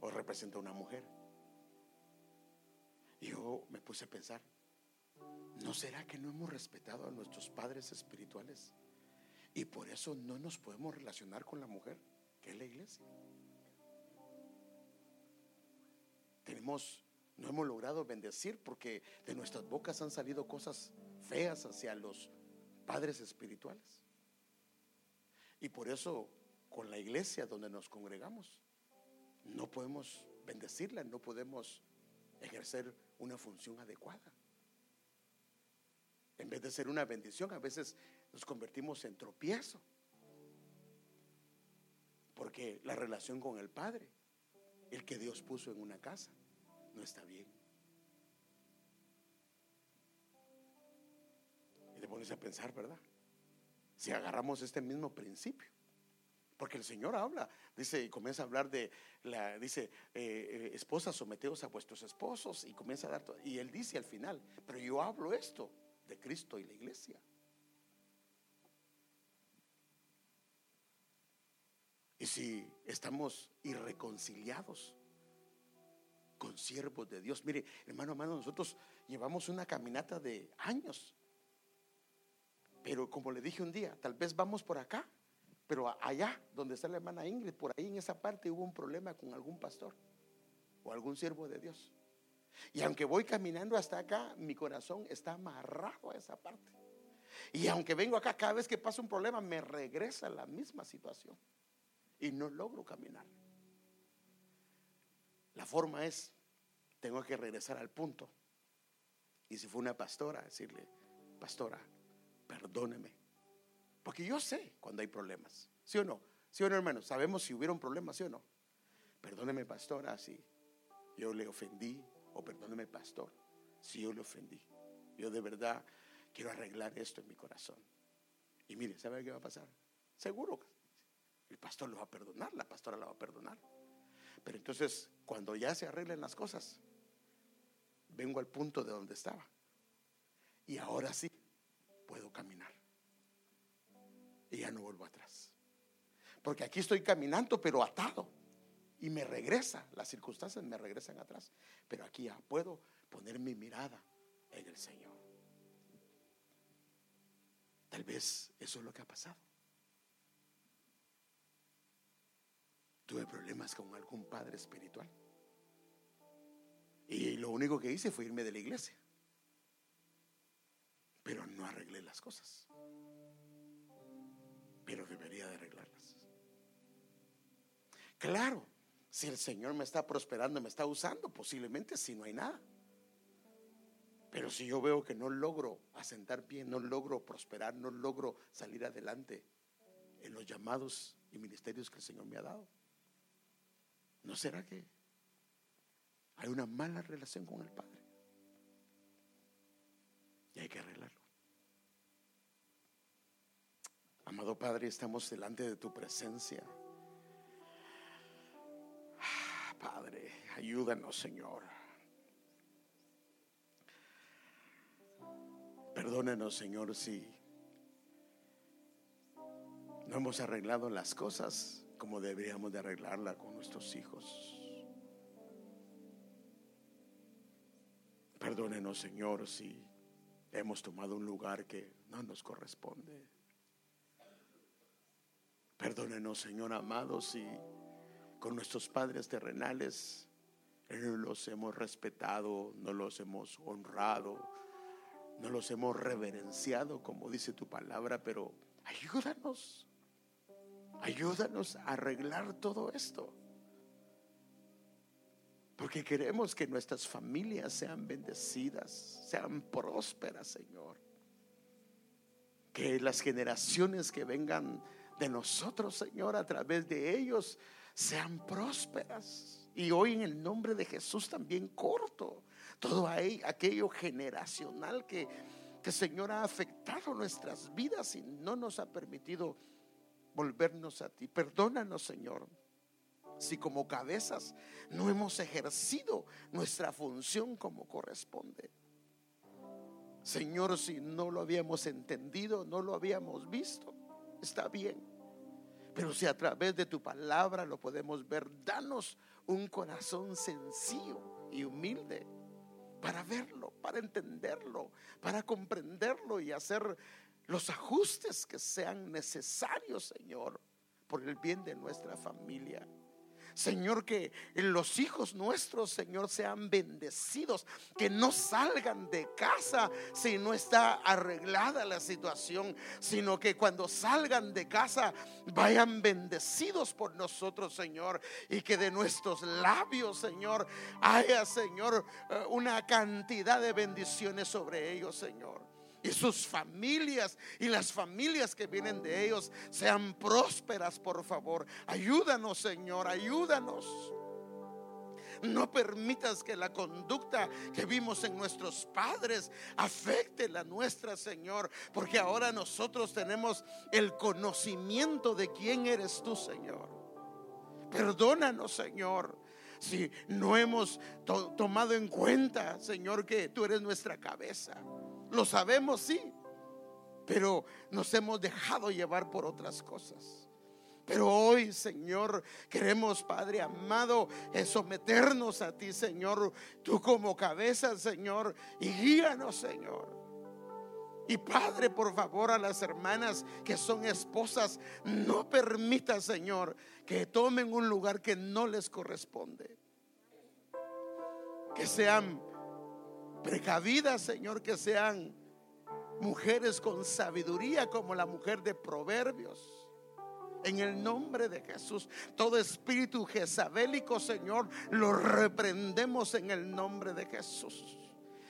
O representa a una mujer. Yo me puse a pensar, ¿no será que no hemos respetado a nuestros padres espirituales? Y por eso no nos podemos relacionar con la mujer, que es la iglesia. Tenemos, no hemos logrado bendecir porque de nuestras bocas han salido cosas feas hacia los padres espirituales. Y por eso con la iglesia donde nos congregamos, no podemos bendecirla, no podemos ejercer una función adecuada. En vez de ser una bendición, a veces nos convertimos en tropiezo. Porque la relación con el Padre, el que Dios puso en una casa, no está bien. Y te pones a pensar, ¿verdad? Si agarramos este mismo principio. Porque el Señor habla, dice, y comienza a hablar de la, dice, eh, eh, esposas, someteos a vuestros esposos, y comienza a dar, y él dice al final, pero yo hablo esto de Cristo y la iglesia. Y si estamos irreconciliados con siervos de Dios, mire, hermano, hermano, nosotros llevamos una caminata de años, pero como le dije un día, tal vez vamos por acá pero allá, donde está la hermana Ingrid, por ahí en esa parte hubo un problema con algún pastor o algún siervo de Dios. Y aunque voy caminando hasta acá, mi corazón está amarrado a esa parte. Y aunque vengo acá, cada vez que pasa un problema, me regresa a la misma situación. Y no logro caminar. La forma es, tengo que regresar al punto. Y si fue una pastora, decirle, pastora, perdóneme porque yo sé cuando hay problemas. ¿Sí o no? ¿Sí o no, hermano? Sabemos si hubiera un problema, ¿sí o no? Perdóneme, pastora, si yo le ofendí. O perdóneme, pastor, si yo le ofendí. Yo de verdad quiero arreglar esto en mi corazón. Y mire, ¿sabe qué va a pasar? Seguro el pastor lo va a perdonar, la pastora la va a perdonar. Pero entonces, cuando ya se arreglen las cosas, vengo al punto de donde estaba. Y ahora sí puedo caminar ya no vuelvo atrás. Porque aquí estoy caminando, pero atado. Y me regresa, las circunstancias me regresan atrás. Pero aquí ya puedo poner mi mirada en el Señor. Tal vez eso es lo que ha pasado. Tuve problemas con algún padre espiritual. Y lo único que hice fue irme de la iglesia. Pero no arreglé las cosas. Pero debería de arreglarlas. Claro, si el Señor me está prosperando, me está usando, posiblemente si no hay nada. Pero si yo veo que no logro asentar bien, no logro prosperar, no logro salir adelante en los llamados y ministerios que el Señor me ha dado, ¿no será que hay una mala relación con el Padre? Y hay que arreglarlo. Amado Padre, estamos delante de tu presencia. Ah, Padre, ayúdanos, Señor. Perdónenos, Señor, si no hemos arreglado las cosas como deberíamos de arreglarla con nuestros hijos. Perdónenos, Señor, si hemos tomado un lugar que no nos corresponde. Perdónenos, Señor amado, si con nuestros padres terrenales no los hemos respetado, no los hemos honrado, no los hemos reverenciado, como dice tu palabra, pero ayúdanos, ayúdanos a arreglar todo esto. Porque queremos que nuestras familias sean bendecidas, sean prósperas, Señor. Que las generaciones que vengan de nosotros, Señor, a través de ellos, sean prósperas. Y hoy en el nombre de Jesús también corto todo aquello generacional que, que Señor ha afectado nuestras vidas y no nos ha permitido volvernos a ti. Perdónanos, Señor, si como cabezas no hemos ejercido nuestra función como corresponde. Señor, si no lo habíamos entendido, no lo habíamos visto, está bien. Pero si a través de tu palabra lo podemos ver, danos un corazón sencillo y humilde para verlo, para entenderlo, para comprenderlo y hacer los ajustes que sean necesarios, Señor, por el bien de nuestra familia. Señor, que los hijos nuestros, Señor, sean bendecidos, que no salgan de casa si no está arreglada la situación, sino que cuando salgan de casa vayan bendecidos por nosotros, Señor, y que de nuestros labios, Señor, haya, Señor, eh, una cantidad de bendiciones sobre ellos, Señor y sus familias y las familias que vienen de ellos sean prósperas, por favor. Ayúdanos, Señor, ayúdanos. No permitas que la conducta que vimos en nuestros padres afecte la nuestra, Señor, porque ahora nosotros tenemos el conocimiento de quién eres tú, Señor. Perdónanos, Señor, si no hemos tomado en cuenta, Señor, que tú eres nuestra cabeza. Lo sabemos, sí, pero nos hemos dejado llevar por otras cosas. Pero hoy, Señor, queremos, Padre amado, someternos a ti, Señor, tú como cabeza, Señor, y guíanos, Señor. Y Padre, por favor, a las hermanas que son esposas, no permita, Señor, que tomen un lugar que no les corresponde. Que sean precavidas, Señor, que sean mujeres con sabiduría como la mujer de Proverbios. En el nombre de Jesús, todo espíritu jezabélico, Señor, lo reprendemos en el nombre de Jesús.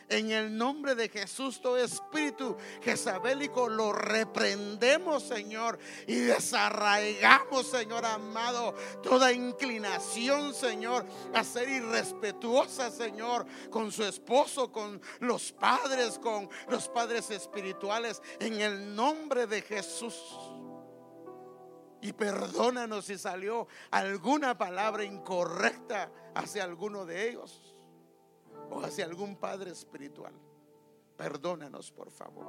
En el nombre de Jesús, todo espíritu jezabélico lo reprendemos, Señor, y desarraigamos, Señor amado, toda inclinación, Señor, a ser irrespetuosa, Señor, con su esposo, con los padres, con los padres espirituales, en el nombre de Jesús. Y perdónanos si salió alguna palabra incorrecta hacia alguno de ellos o hacia algún padre espiritual. Perdónanos, por favor.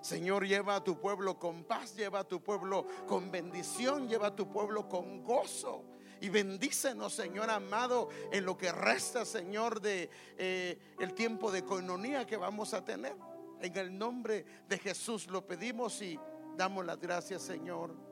Señor, lleva a tu pueblo con paz, lleva a tu pueblo con bendición, lleva a tu pueblo con gozo. Y bendícenos, Señor amado, en lo que resta, Señor, de eh, el tiempo de coinonía que vamos a tener. En el nombre de Jesús lo pedimos y damos las gracias, Señor.